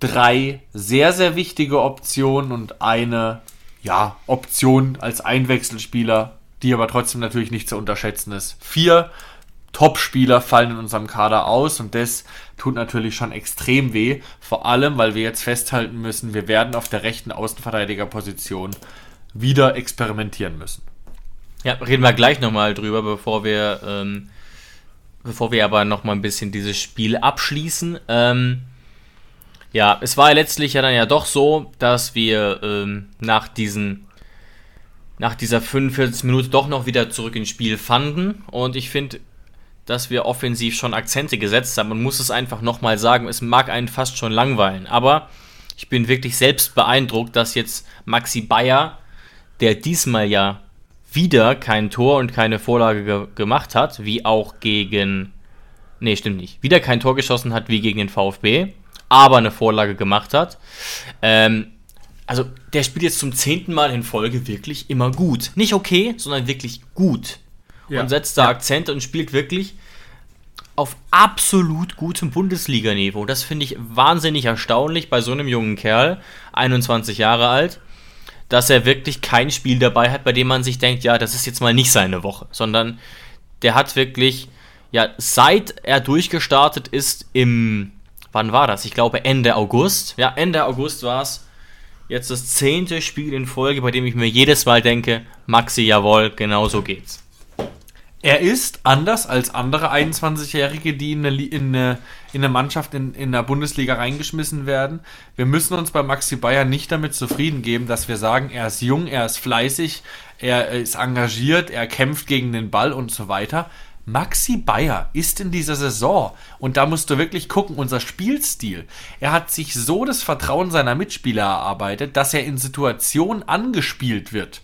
drei sehr, sehr wichtige Optionen und eine ja, Option als Einwechselspieler, die aber trotzdem natürlich nicht zu unterschätzen ist. Vier Top-Spieler fallen in unserem Kader aus und das tut natürlich schon extrem weh. Vor allem, weil wir jetzt festhalten müssen, wir werden auf der rechten Außenverteidigerposition wieder experimentieren müssen. Ja, reden wir gleich nochmal drüber, bevor wir, ähm, bevor wir aber nochmal ein bisschen dieses Spiel abschließen. Ähm, ja, es war letztlich ja dann ja doch so, dass wir ähm, nach diesen nach dieser 45 Minuten doch noch wieder zurück ins Spiel fanden und ich finde, dass wir offensiv schon Akzente gesetzt haben. Man muss es einfach nochmal sagen, es mag einen fast schon langweilen, aber ich bin wirklich selbst beeindruckt, dass jetzt Maxi Bayer, der diesmal ja wieder kein Tor und keine Vorlage ge gemacht hat, wie auch gegen. Nee, stimmt nicht. Wieder kein Tor geschossen hat wie gegen den VfB, aber eine Vorlage gemacht hat. Ähm, also, der spielt jetzt zum zehnten Mal in Folge wirklich immer gut. Nicht okay, sondern wirklich gut ja. und setzt da. Akzente und spielt wirklich auf absolut gutem Bundesliga-Niveau. Das finde ich wahnsinnig erstaunlich bei so einem jungen Kerl, 21 Jahre alt, dass er wirklich kein Spiel dabei hat, bei dem man sich denkt, ja, das ist jetzt mal nicht seine Woche, sondern der hat wirklich, ja, seit er durchgestartet ist im, wann war das? Ich glaube Ende August. Ja, Ende August war es. Jetzt das zehnte Spiel in Folge, bei dem ich mir jedes Mal denke, Maxi, jawohl, genau so geht's. Er ist anders als andere 21-Jährige, die in eine, in eine, in eine Mannschaft in, in der Bundesliga reingeschmissen werden. Wir müssen uns bei Maxi Bayer nicht damit zufrieden geben, dass wir sagen, er ist jung, er ist fleißig, er ist engagiert, er kämpft gegen den Ball und so weiter. Maxi Bayer ist in dieser Saison, und da musst du wirklich gucken, unser Spielstil. Er hat sich so das Vertrauen seiner Mitspieler erarbeitet, dass er in Situationen angespielt wird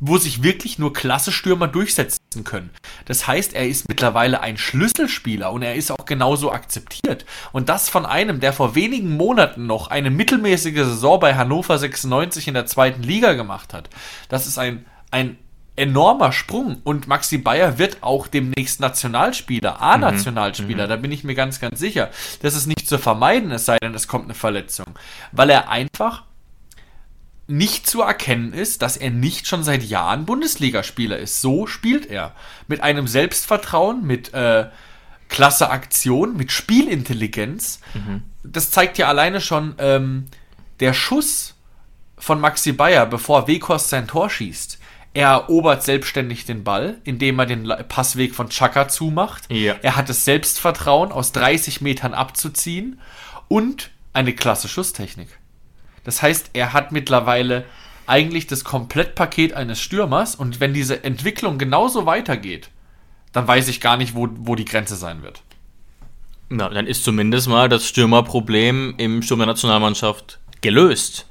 wo sich wirklich nur klasse Stürmer durchsetzen können. Das heißt, er ist mittlerweile ein Schlüsselspieler und er ist auch genauso akzeptiert. Und das von einem, der vor wenigen Monaten noch eine mittelmäßige Saison bei Hannover 96 in der zweiten Liga gemacht hat. Das ist ein, ein enormer Sprung und Maxi Bayer wird auch demnächst Nationalspieler, A-Nationalspieler, mhm. da bin ich mir ganz, ganz sicher. Das ist nicht zu vermeiden, es sei denn, es kommt eine Verletzung. Weil er einfach nicht zu erkennen ist, dass er nicht schon seit Jahren Bundesligaspieler ist. So spielt er. Mit einem Selbstvertrauen, mit äh, klasse Aktion, mit Spielintelligenz. Mhm. Das zeigt ja alleine schon ähm, der Schuss von Maxi Bayer, bevor Wekos sein Tor schießt. Er erobert selbstständig den Ball, indem er den Passweg von Chaka zumacht. Ja. Er hat das Selbstvertrauen, aus 30 Metern abzuziehen. Und eine klasse Schusstechnik. Das heißt, er hat mittlerweile eigentlich das Komplettpaket eines Stürmers und wenn diese Entwicklung genauso weitergeht, dann weiß ich gar nicht, wo, wo die Grenze sein wird. Ja, dann ist zumindest mal das Stürmerproblem im Sturm der Nationalmannschaft gelöst.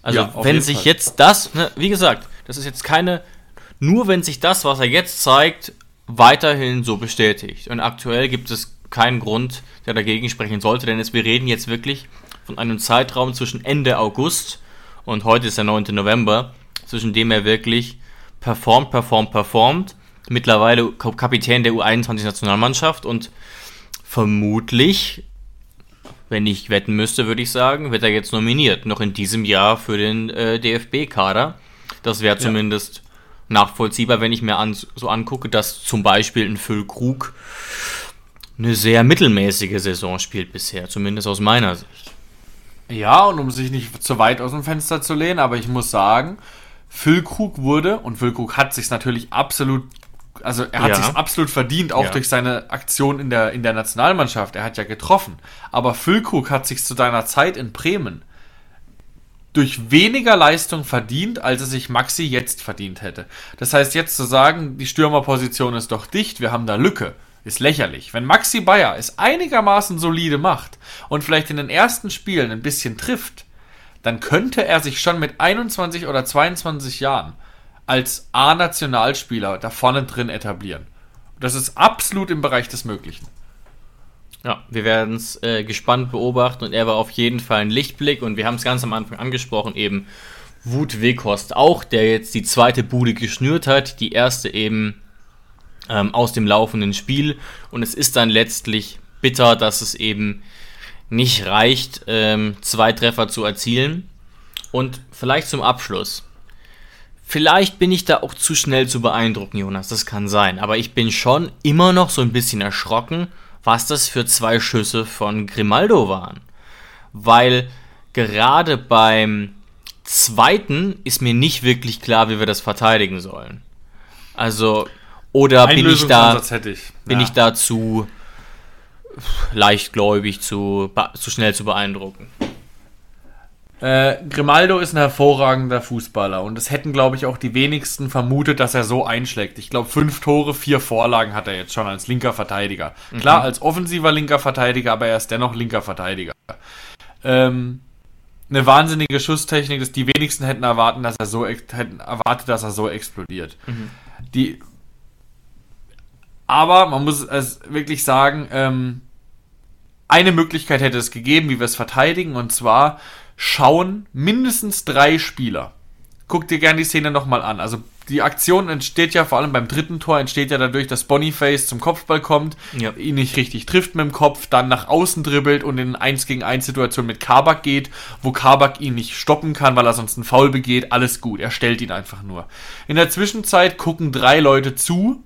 Also Ja, wenn sich Fall. jetzt das, ne, wie gesagt, das ist jetzt keine, nur wenn sich das, was er jetzt zeigt, weiterhin so bestätigt. Und aktuell gibt es keinen Grund, der dagegen sprechen sollte, denn es, wir reden jetzt wirklich von einem Zeitraum zwischen Ende August und heute ist der 9. November, zwischen dem er wirklich performt, performt, performt. Mittlerweile Ka- Kapitän der U21-Nationalmannschaft und vermutlich, wenn ich wetten müsste, würde ich sagen, wird er jetzt nominiert, noch in diesem Jahr für den äh, DFB-Kader. Das wäre zumindest nachvollziehbar, wenn ich mir an, so angucke, dass zum Beispiel ein Füllkrug eine sehr mittelmäßige Saison spielt bisher, zumindest aus meiner Sicht. Ja, und um sich nicht zu weit aus dem Fenster zu lehnen, aber ich muss sagen, Füllkrug wurde, und Füllkrug hat sich natürlich absolut, also er hat Ja. sich absolut verdient, auch Ja. durch seine Aktion in der, in der Nationalmannschaft. Er hat ja getroffen. Aber Füllkrug hat sich zu deiner Zeit in Bremen durch weniger Leistung verdient, als es sich Maxi jetzt verdient hätte. Das heißt, jetzt zu sagen, die Stürmerposition ist doch dicht, wir haben da Lücke, ist lächerlich. Wenn Maxi Bayer es einigermaßen solide macht und vielleicht in den ersten Spielen ein bisschen trifft, dann könnte er sich schon mit 21 oder 22 Jahren als A-Nationalspieler da vorne drin etablieren. Das ist absolut im Bereich des Möglichen. Ja, wir werden es äh, gespannt beobachten und er war auf jeden Fall ein Lichtblick und wir haben es ganz am Anfang angesprochen, eben Wut Weghorst auch, der jetzt die zweite Bude geschnürt hat, die erste eben ähm, aus dem laufenden Spiel und es ist dann letztlich bitter, dass es eben nicht reicht, ähm, zwei Treffer zu erzielen und vielleicht zum Abschluss. Vielleicht bin ich da auch zu schnell zu beeindrucken, Jonas, das kann sein. Aber ich bin schon immer noch so ein bisschen erschrocken, was das für zwei Schüsse von Grimaldo waren. Weil gerade beim zweiten ist mir nicht wirklich klar, wie wir das verteidigen sollen. Also, oder bin ich da, ich. bin Ja. ich da zu leichtgläubig, zu, zu schnell zu beeindrucken? Äh, Grimaldo ist ein hervorragender Fußballer und es hätten, glaube ich, auch die wenigsten vermutet, dass er so einschlägt. Ich glaube, fünf Tore, vier Vorlagen hat er jetzt schon als linker Verteidiger. Klar, als offensiver linker Verteidiger, aber er ist dennoch linker Verteidiger. Ähm, eine wahnsinnige Schusstechnik, dass die wenigsten hätten erwarten, dass er so hätten erwartet, dass er so explodiert. Die, aber man muss es wirklich sagen, ähm, eine Möglichkeit hätte es gegeben, wie wir es verteidigen, und zwar schauen mindestens drei Spieler. Guck dir gerne die Szene nochmal an. Also die Aktion entsteht ja vor allem beim dritten Tor, entsteht ja dadurch, dass Boniface zum Kopfball kommt, Ja. ihn nicht richtig trifft mit dem Kopf, dann nach außen dribbelt und in 1 gegen 1 Situation mit Kabak geht, wo Kabak ihn nicht stoppen kann, weil er sonst einen Foul begeht. Alles gut, er stellt ihn einfach nur. In der Zwischenzeit gucken drei Leute zu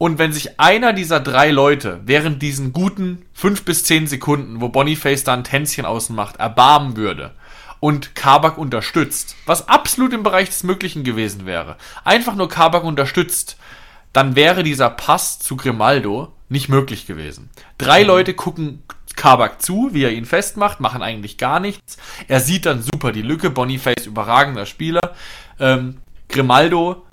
und wenn sich einer dieser drei Leute während diesen guten fünf bis zehn Sekunden, wo Boniface da ein Tänzchen außen macht, erbarmen würde und Kabak unterstützt, was absolut im Bereich des Möglichen gewesen wäre, einfach nur Kabak unterstützt, dann wäre dieser Pass zu Grimaldo nicht möglich gewesen. Drei Leute gucken Kabak zu, wie er ihn festmacht, machen eigentlich gar nichts. Er sieht dann super die Lücke, Boniface überragender Spieler. Ähm, Grimaldo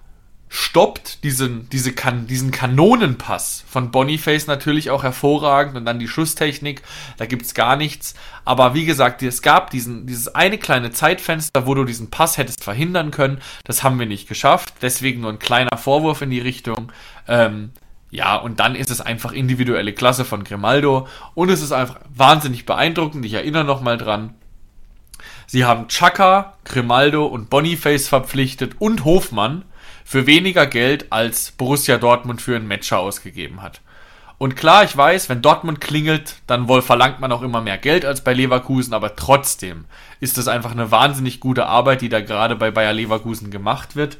stoppt diesen, diese kan diesen Kanonenpass von Boniface natürlich auch hervorragend und dann die Schusstechnik, da gibt's gar nichts. Aber wie gesagt, es gab diesen, dieses eine kleine Zeitfenster, wo du diesen Pass hättest verhindern können. Das haben wir nicht geschafft. Deswegen nur ein kleiner Vorwurf in die Richtung. Ähm, ja, und dann ist es einfach individuelle Klasse von Grimaldo und es ist einfach wahnsinnig beeindruckend. Ich erinnere nochmal dran. Sie haben Chaka, Grimaldo und Boniface verpflichtet und Hofmann für weniger Geld als Borussia Dortmund für einen Matcher ausgegeben hat. Und klar, ich weiß, wenn Dortmund klingelt, dann wohl verlangt man auch immer mehr Geld als bei Leverkusen, aber trotzdem ist es einfach eine wahnsinnig gute Arbeit, die da gerade bei Bayer Leverkusen gemacht wird.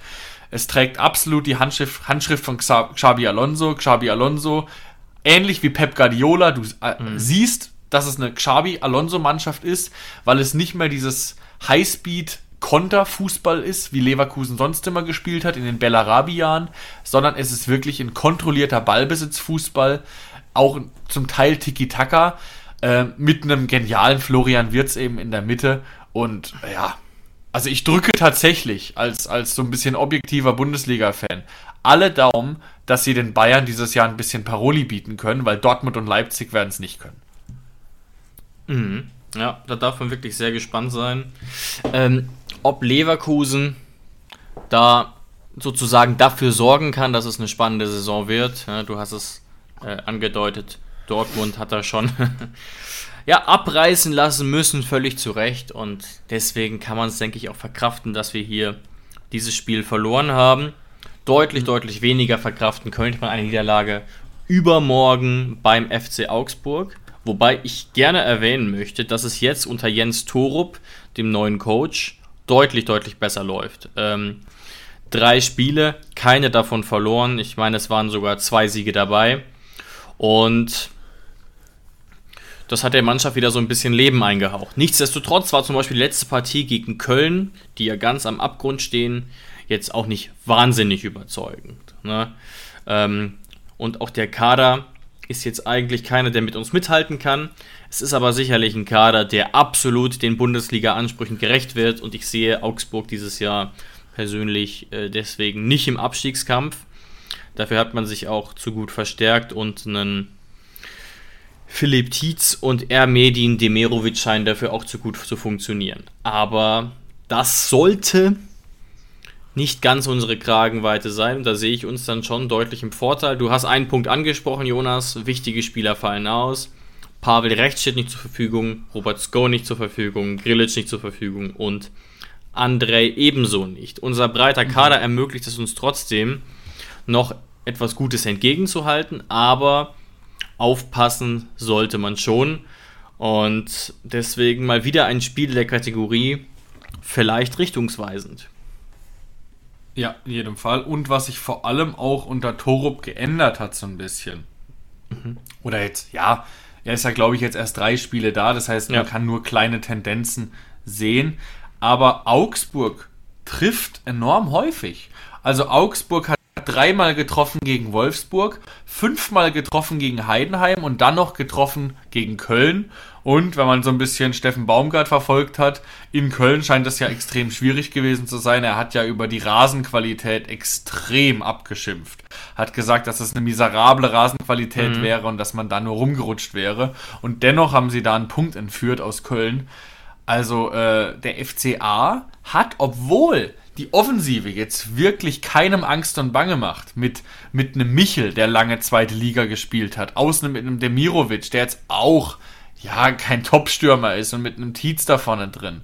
Es trägt absolut die Handschrift, Handschrift von Xa- Xabi Alonso. Xabi Alonso, ähnlich wie Pep Guardiola, du äh, siehst, dass es eine Xabi Alonso Mannschaft ist, weil es nicht mehr dieses Highspeed Konterfußball ist, wie Leverkusen sonst immer gespielt hat in den Bellarabi-Jahren, sondern es ist wirklich ein kontrollierter Ballbesitzfußball, auch zum Teil Tiki-Taka. äh, mit einem genialen Florian Wirtz eben in der Mitte. Und ja, also ich drücke tatsächlich als, als so ein bisschen objektiver Bundesliga-Fan alle Daumen, dass sie den Bayern dieses Jahr ein bisschen Paroli bieten können, weil Dortmund und Leipzig werden es nicht können. Mhm. Ja, da darf man wirklich sehr gespannt sein. Ähm, ob Leverkusen da sozusagen dafür sorgen kann, dass es eine spannende Saison wird. Ja, du hast es äh, angedeutet. Dortmund hat da schon ja, abreißen lassen müssen, völlig zu Recht. Und deswegen kann man es, denke ich, auch verkraften, dass wir hier dieses Spiel verloren haben. Deutlich, mhm. deutlich weniger verkraften könnte man eine Niederlage übermorgen beim FC Augsburg. Wobei ich gerne erwähnen möchte, dass es jetzt unter Jens Torup, dem neuen Coach, deutlich, deutlich besser läuft. Ähm, drei Spiele, keine davon verloren. Ich meine, es waren sogar zwei Siege dabei. Und das hat der Mannschaft wieder so ein bisschen Leben eingehaucht. Nichtsdestotrotz war zum Beispiel die letzte Partie gegen Köln, die ja ganz am Abgrund stehen, jetzt auch nicht wahnsinnig überzeugend. Ne? Ähm, und auch der Kader ist jetzt eigentlich keiner, der mit uns mithalten kann. Es ist aber sicherlich ein Kader, der absolut den Bundesliga-Ansprüchen gerecht wird und ich sehe Augsburg dieses Jahr persönlich äh, deswegen nicht im Abstiegskampf. Dafür hat man sich auch zu gut verstärkt und einen Philipp Tietz und Ermedin Demirovic scheinen dafür auch zu gut zu funktionieren. Aber das sollte nicht ganz unsere Kragenweite sein. Da sehe ich uns dann schon deutlich im Vorteil. Du hast einen Punkt angesprochen, Jonas. Wichtige Spieler fallen aus. Pavel Recht steht nicht zur Verfügung, Robert Sko nicht zur Verfügung, Grilic nicht zur Verfügung und Andrei ebenso nicht. Unser breiter mhm. Kader ermöglicht es uns trotzdem, noch etwas Gutes entgegenzuhalten, aber aufpassen sollte man schon. Und deswegen mal wieder ein Spiel der Kategorie vielleicht richtungsweisend. Ja, in jedem Fall. Und was sich vor allem auch unter Torup geändert hat, so ein bisschen. Mhm. Oder jetzt, ja, er ist ja, glaube ich, jetzt erst drei Spiele da. Das heißt, man ja. kann nur kleine Tendenzen sehen. Aber Augsburg trifft enorm häufig. Also Augsburg hat dreimal getroffen gegen Wolfsburg, fünfmal getroffen gegen Heidenheim und dann noch getroffen gegen Köln. Und wenn man so ein bisschen Steffen Baumgart verfolgt hat, in Köln scheint das ja extrem schwierig gewesen zu sein. Er hat ja über die Rasenqualität extrem abgeschimpft. Hat gesagt, dass es eine miserable Rasenqualität mhm. wäre und dass man da nur rumgerutscht wäre. Und dennoch haben sie da einen Punkt entführt aus Köln. Also äh, der FCA hat, obwohl die Offensive jetzt wirklich keinem Angst und Bange macht, mit, mit einem Michel, der lange zweite Liga gespielt hat, außen mit einem Demirovic, der jetzt auch, ja, kein Top-Stürmer ist und mit einem Tietz da vorne drin.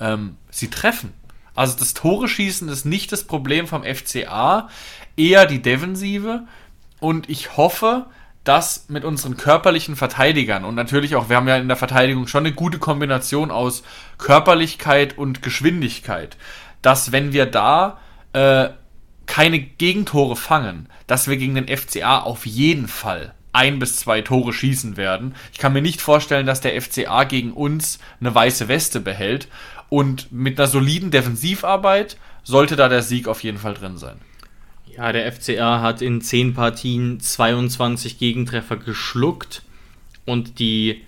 Ähm, sie treffen. Also das Tore schießen ist nicht das Problem vom FCA, eher die Defensive. Und ich hoffe, dass mit unseren körperlichen Verteidigern und natürlich auch, wir haben ja in der Verteidigung schon eine gute Kombination aus Körperlichkeit und Geschwindigkeit, dass wenn wir da äh, keine Gegentore fangen, dass wir gegen den FCA auf jeden Fall ein bis zwei Tore schießen werden. Ich kann mir nicht vorstellen, dass der FCA gegen uns eine weiße Weste behält. Und mit einer soliden Defensivarbeit sollte da der Sieg auf jeden Fall drin sein. Ja, der FCA hat in 10 Partien 22 Gegentreffer geschluckt und die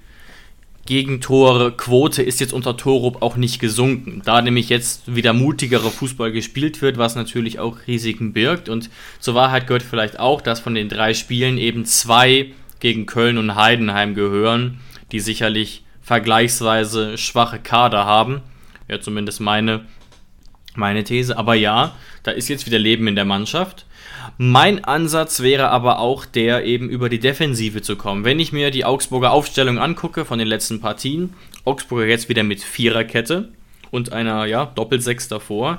Gegentore-Quote ist jetzt unter Torup auch nicht gesunken, da nämlich jetzt wieder mutigere Fußball gespielt wird, was natürlich auch Risiken birgt. Und zur Wahrheit gehört vielleicht auch, dass von den drei Spielen eben zwei gegen Köln und Heidenheim gehören, die sicherlich vergleichsweise schwache Kader haben. Ja, zumindest meine, meine These. Aber ja, da ist jetzt wieder Leben in der Mannschaft. Mein Ansatz wäre aber auch der, eben über die Defensive zu kommen. Wenn ich mir die Augsburger Aufstellung angucke von den letzten Partien, Augsburger jetzt wieder mit Viererkette und einer ja, Doppelsechs davor.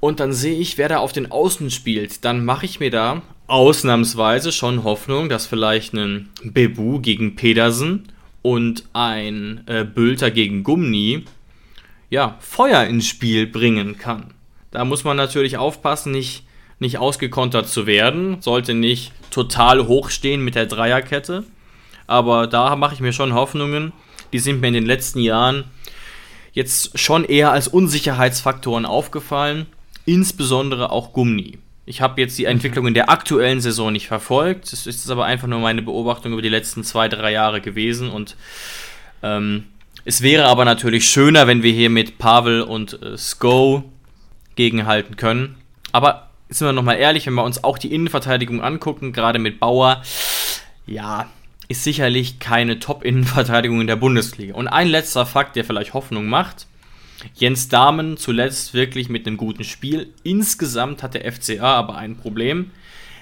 Und dann sehe ich, wer da auf den Außen spielt. Dann mache ich mir da ausnahmsweise schon Hoffnung, dass vielleicht ein Bebu gegen Pedersen und ein äh, Bülter gegen Gumni ja, Feuer ins Spiel bringen kann. Da muss man natürlich aufpassen, nicht nicht ausgekontert zu werden, sollte nicht total hoch stehen mit der Dreierkette. Aber da mache ich mir schon Hoffnungen. Die sind mir in den letzten Jahren jetzt schon eher als Unsicherheitsfaktoren aufgefallen. Insbesondere auch Gummi. Ich habe jetzt die Entwicklung in der aktuellen Saison nicht verfolgt. Das ist aber einfach nur meine Beobachtung über die letzten zwei, drei Jahre gewesen. Und ähm, es wäre aber natürlich schöner, wenn wir hier mit Pavel und äh, Sko gegenhalten können. Aber sind wir nochmal ehrlich, wenn wir uns auch die Innenverteidigung angucken, gerade mit Bauer, ja, ist sicherlich keine Top-Innenverteidigung in der Bundesliga. Und ein letzter Fakt, der vielleicht Hoffnung macht. Jens Dahmen zuletzt wirklich mit einem guten Spiel. Insgesamt hat der FCA aber ein Problem.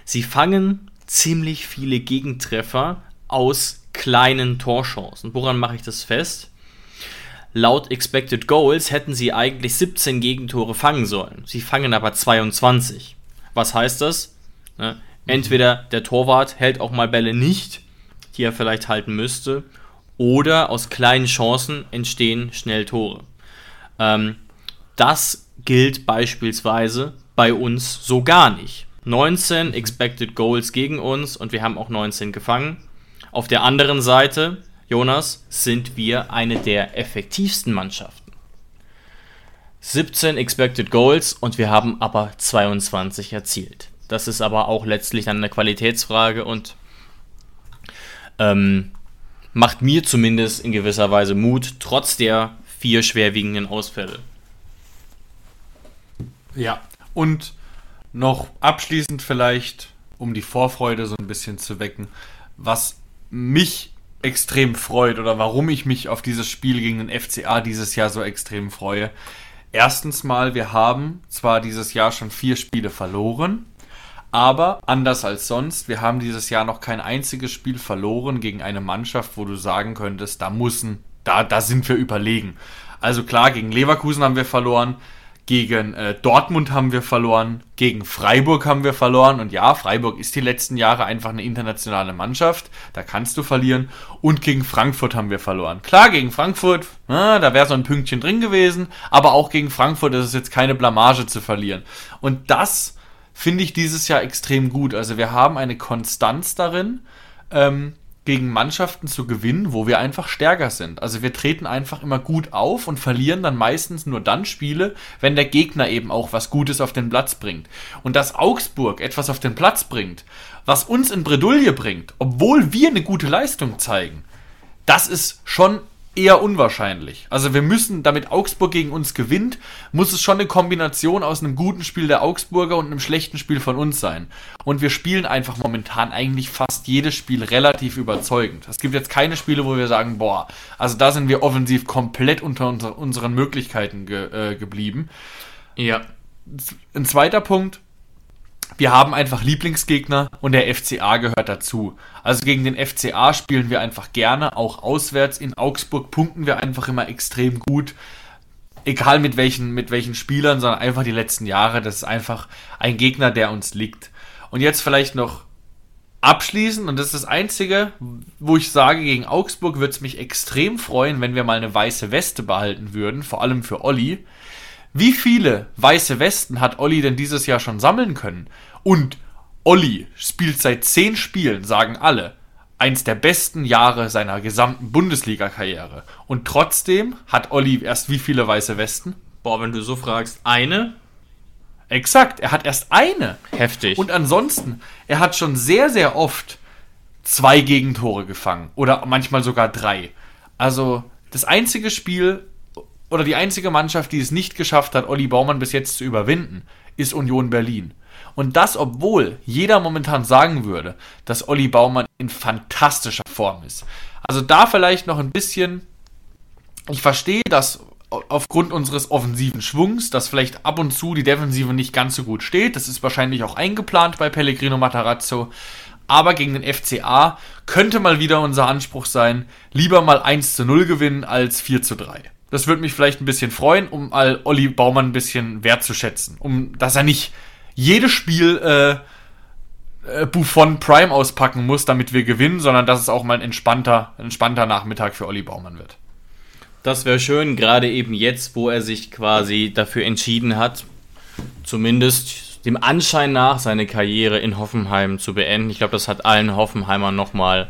Sie fangen ziemlich viele Gegentreffer aus kleinen Torchancen. Woran mache ich das fest? Laut Expected Goals hätten sie eigentlich 17 Gegentore fangen sollen. Sie fangen aber 22. Was heißt das? Ne? Entweder der Torwart hält auch mal Bälle nicht, die er vielleicht halten müsste, oder aus kleinen Chancen entstehen schnell Tore. Ähm, das gilt beispielsweise bei uns so gar nicht. 19 Expected Goals gegen uns und wir haben auch 19 gefangen. Auf der anderen Seite Jonas, sind wir eine der effektivsten Mannschaften. 17 Expected Goals und wir haben aber 22 erzielt. Das ist aber auch letztlich dann eine Qualitätsfrage und ähm, macht mir zumindest in gewisser Weise Mut, trotz der vier schwerwiegenden Ausfälle. Ja, und noch abschließend vielleicht, um die Vorfreude so ein bisschen zu wecken, was mich extrem freut oder warum ich mich auf dieses Spiel gegen den FCA dieses Jahr so extrem freue. Erstens mal, wir haben zwar dieses Jahr schon vier Spiele verloren, aber anders als sonst, wir haben dieses Jahr noch kein einziges Spiel verloren gegen eine Mannschaft, wo du sagen könntest, da müssen, da, da sind wir überlegen. Also klar, gegen Leverkusen haben wir verloren, gegen äh, Dortmund haben wir verloren, gegen Freiburg haben wir verloren. Und ja, Freiburg ist die letzten Jahre einfach eine internationale Mannschaft. Da kannst du verlieren. Und gegen Frankfurt haben wir verloren. Klar, gegen Frankfurt, na, da wäre so ein Pünktchen drin gewesen. Aber auch gegen Frankfurt ist es jetzt keine Blamage zu verlieren. Und das finde ich dieses Jahr extrem gut. Also wir haben eine Konstanz darin. Ähm, gegen Mannschaften zu gewinnen, wo wir einfach stärker sind. Also wir treten einfach immer gut auf und verlieren dann meistens nur dann Spiele, wenn der Gegner eben auch was Gutes auf den Platz bringt. Und dass Augsburg etwas auf den Platz bringt, was uns in Bredouille bringt, obwohl wir eine gute Leistung zeigen, das ist schon eher unwahrscheinlich. Also wir müssen, damit Augsburg gegen uns gewinnt, muss es schon eine Kombination aus einem guten Spiel der Augsburger und einem schlechten Spiel von uns sein. Und wir spielen einfach momentan eigentlich fast jedes Spiel relativ überzeugend. Es gibt jetzt keine Spiele, wo wir sagen, boah, also da sind wir offensiv komplett unter unser, unseren Möglichkeiten ge, äh, geblieben. Ja. Ein zweiter Punkt, wir haben einfach Lieblingsgegner und der FCA gehört dazu. Also gegen den FCA spielen wir einfach gerne, auch auswärts. In Augsburg punkten wir einfach immer extrem gut. Egal mit welchen, mit welchen Spielern, sondern einfach die letzten Jahre. Das ist einfach ein Gegner, der uns liegt. Und jetzt vielleicht noch abschließend, und das ist das Einzige, wo ich sage, gegen Augsburg würde es mich extrem freuen, wenn wir mal eine weiße Weste behalten würden, vor allem für Olli. Wie viele weiße Westen hat Olli denn dieses Jahr schon sammeln können? Und Olli spielt seit zehn Spielen, sagen alle, eins der besten Jahre seiner gesamten Bundesliga-Karriere. Und trotzdem hat Olli erst wie viele weiße Westen? Boah, wenn du so fragst, eine? Exakt, er hat erst eine. Heftig. Und ansonsten, er hat schon sehr, sehr oft zwei Gegentore gefangen. Oder manchmal sogar drei. Also, das einzige Spiel, oder die einzige Mannschaft, die es nicht geschafft hat, Olli Baumann bis jetzt zu überwinden, ist Union Berlin. Und das, obwohl jeder momentan sagen würde, dass Olli Baumann in fantastischer Form ist. Also da vielleicht noch ein bisschen, ich verstehe, dass aufgrund unseres offensiven Schwungs, dass vielleicht ab und zu die Defensive nicht ganz so gut steht. Das ist wahrscheinlich auch eingeplant bei Pellegrino Matarazzo. Aber gegen den FCA könnte mal wieder unser Anspruch sein, lieber mal 1 zu 0 gewinnen als 4 zu 3. Das würde mich vielleicht ein bisschen freuen, um all Olli Baumann ein bisschen wertzuschätzen. Um, dass er nicht jedes Spiel äh, äh, Buffon Prime auspacken muss, damit wir gewinnen, sondern dass es auch mal ein entspannter, entspannter Nachmittag für Olli Baumann wird. Das wäre schön, gerade eben jetzt, wo er sich quasi dafür entschieden hat, zumindest dem Anschein nach seine Karriere in Hoffenheim zu beenden. Ich glaube, das hat allen Hoffenheimern nochmal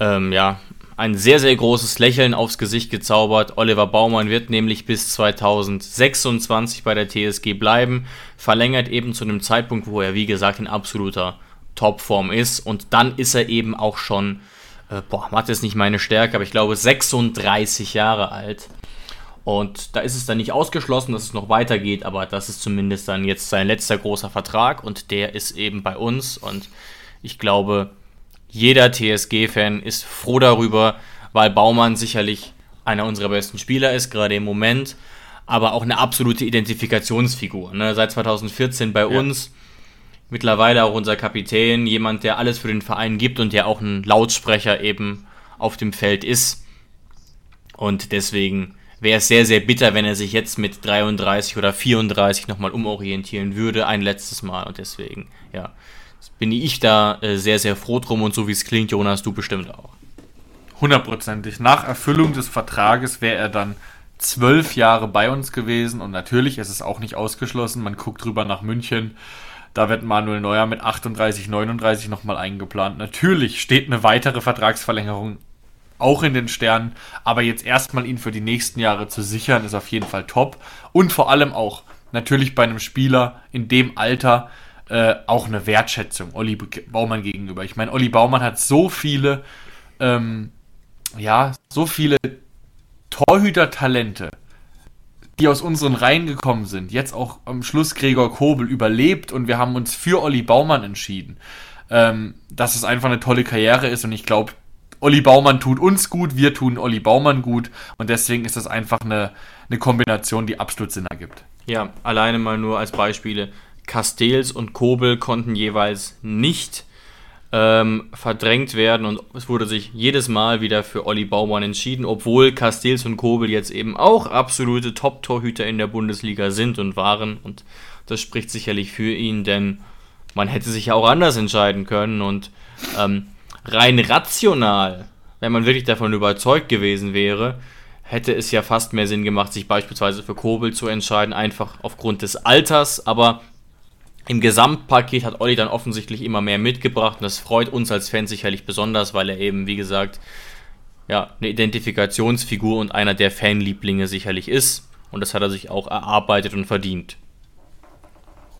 ähm, ja, ein sehr, sehr großes Lächeln aufs Gesicht gezaubert. Oliver Baumann wird nämlich bis 2026 bei der TSG bleiben, verlängert eben zu einem Zeitpunkt, wo er, wie gesagt, in absoluter Topform ist. Und dann ist er eben auch schon, äh, boah, Mathe ist nicht meine Stärke, aber ich glaube 36 Jahre alt. Und da ist es dann nicht ausgeschlossen, dass es noch weitergeht, aber das ist zumindest dann jetzt sein letzter großer Vertrag und der ist eben bei uns. Und ich glaube, jeder TSG-Fan ist froh darüber, weil Baumann sicherlich einer unserer besten Spieler ist, gerade im Moment, aber auch eine absolute Identifikationsfigur. Ne? Seit 2014 bei ja. uns, mittlerweile auch unser Kapitän, jemand, der alles für den Verein gibt und der auch ein Lautsprecher eben auf dem Feld ist. Und deswegen wäre es sehr, sehr bitter, wenn er sich jetzt mit 33 oder 34 nochmal umorientieren würde, ein letztes Mal. Und deswegen, ja, bin ich da äh, sehr, sehr froh drum und so wie es klingt, Jonas, du bestimmt auch. Hundertprozentig. Nach Erfüllung des Vertrages wäre er dann zwölf Jahre bei uns gewesen und natürlich ist es auch nicht ausgeschlossen. Man guckt drüber nach München. Da wird Manuel Neuer mit 38, 39 nochmal eingeplant. Natürlich steht eine weitere Vertragsverlängerung auch in den Sternen, aber jetzt erstmal ihn für die nächsten Jahre zu sichern, ist auf jeden Fall top. Und vor allem auch natürlich bei einem Spieler in dem Alter, äh, auch eine Wertschätzung Olli Baumann gegenüber. Ich meine, Olli Baumann hat so viele, ähm, ja, so viele Torhüter-Talente, die aus unseren Reihen gekommen sind. Jetzt auch am Schluss Gregor Kobel überlebt und wir haben uns für Olli Baumann entschieden. Ähm, dass es einfach eine tolle Karriere ist und ich glaube, Olli Baumann tut uns gut, wir tun Olli Baumann gut und deswegen ist das einfach eine, eine Kombination, die absolut Sinn ergibt. Ja, alleine mal nur als Beispiele. Castells und Kobel konnten jeweils nicht ähm, verdrängt werden und es wurde sich jedes Mal wieder für Olli Baumann entschieden, obwohl Castells und Kobel jetzt eben auch absolute Top-Torhüter in der Bundesliga sind und waren. Und das spricht sicherlich für ihn, denn man hätte sich ja auch anders entscheiden können. Und ähm, rein rational, wenn man wirklich davon überzeugt gewesen wäre, hätte es ja fast mehr Sinn gemacht, sich beispielsweise für Kobel zu entscheiden, einfach aufgrund des Alters, aber im Gesamtpaket hat Olli dann offensichtlich immer mehr mitgebracht und das freut uns als Fans sicherlich besonders, weil er eben, wie gesagt, ja, eine Identifikationsfigur und einer der Fanlieblinge sicherlich ist. Und das hat er sich auch erarbeitet und verdient.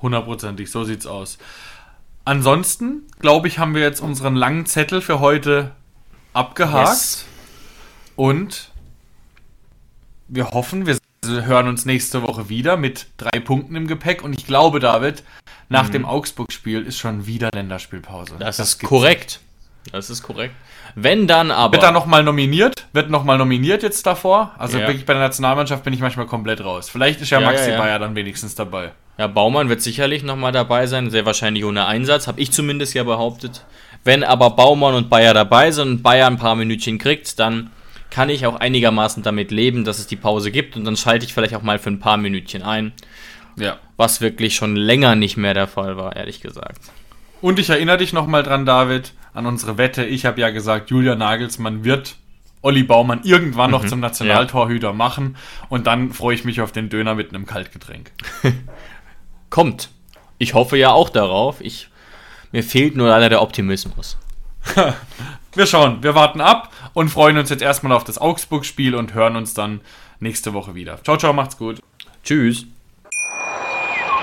Hundertprozentig, so sieht's aus. Ansonsten, glaube ich, haben wir jetzt unseren langen Zettel für heute abgehakt. Yes. Und wir hoffen, wir hören uns nächste Woche wieder mit drei Punkten im Gepäck. Und ich glaube, David, nach mhm. dem Augsburg-Spiel ist schon wieder Länderspielpause. Das, das ist korrekt. Das ist korrekt. Wenn dann aber. Wird da nochmal nominiert? Wird nochmal nominiert jetzt davor? Also ja. wirklich bei der Nationalmannschaft bin ich manchmal komplett raus. Vielleicht ist ja, ja Maxi ja, Bayer dann wenigstens dabei. Ja, Baumann wird sicherlich nochmal dabei sein, sehr wahrscheinlich ohne Einsatz, habe ich zumindest ja behauptet. Wenn aber Baumann und Bayer dabei sind und Bayer ein paar Minütchen kriegt, dann kann ich auch einigermaßen damit leben, dass es die Pause gibt und dann schalte ich vielleicht auch mal für ein paar Minütchen ein. Ja. Was wirklich schon länger nicht mehr der Fall war, ehrlich gesagt. Und ich erinnere dich nochmal dran, David, an unsere Wette. Ich habe ja gesagt, Julia Nagelsmann wird Olli Baumann irgendwann noch mhm, zum Nationaltorhüter ja. machen und dann freue ich mich auf den Döner mit einem Kaltgetränk. Kommt. Ich hoffe ja auch darauf. Ich, mir fehlt nur leider der Optimismus. wir schauen, wir warten ab und freuen uns jetzt erstmal auf das Augsburg-Spiel und hören uns dann nächste Woche wieder. Ciao, ciao, macht's gut. Tschüss.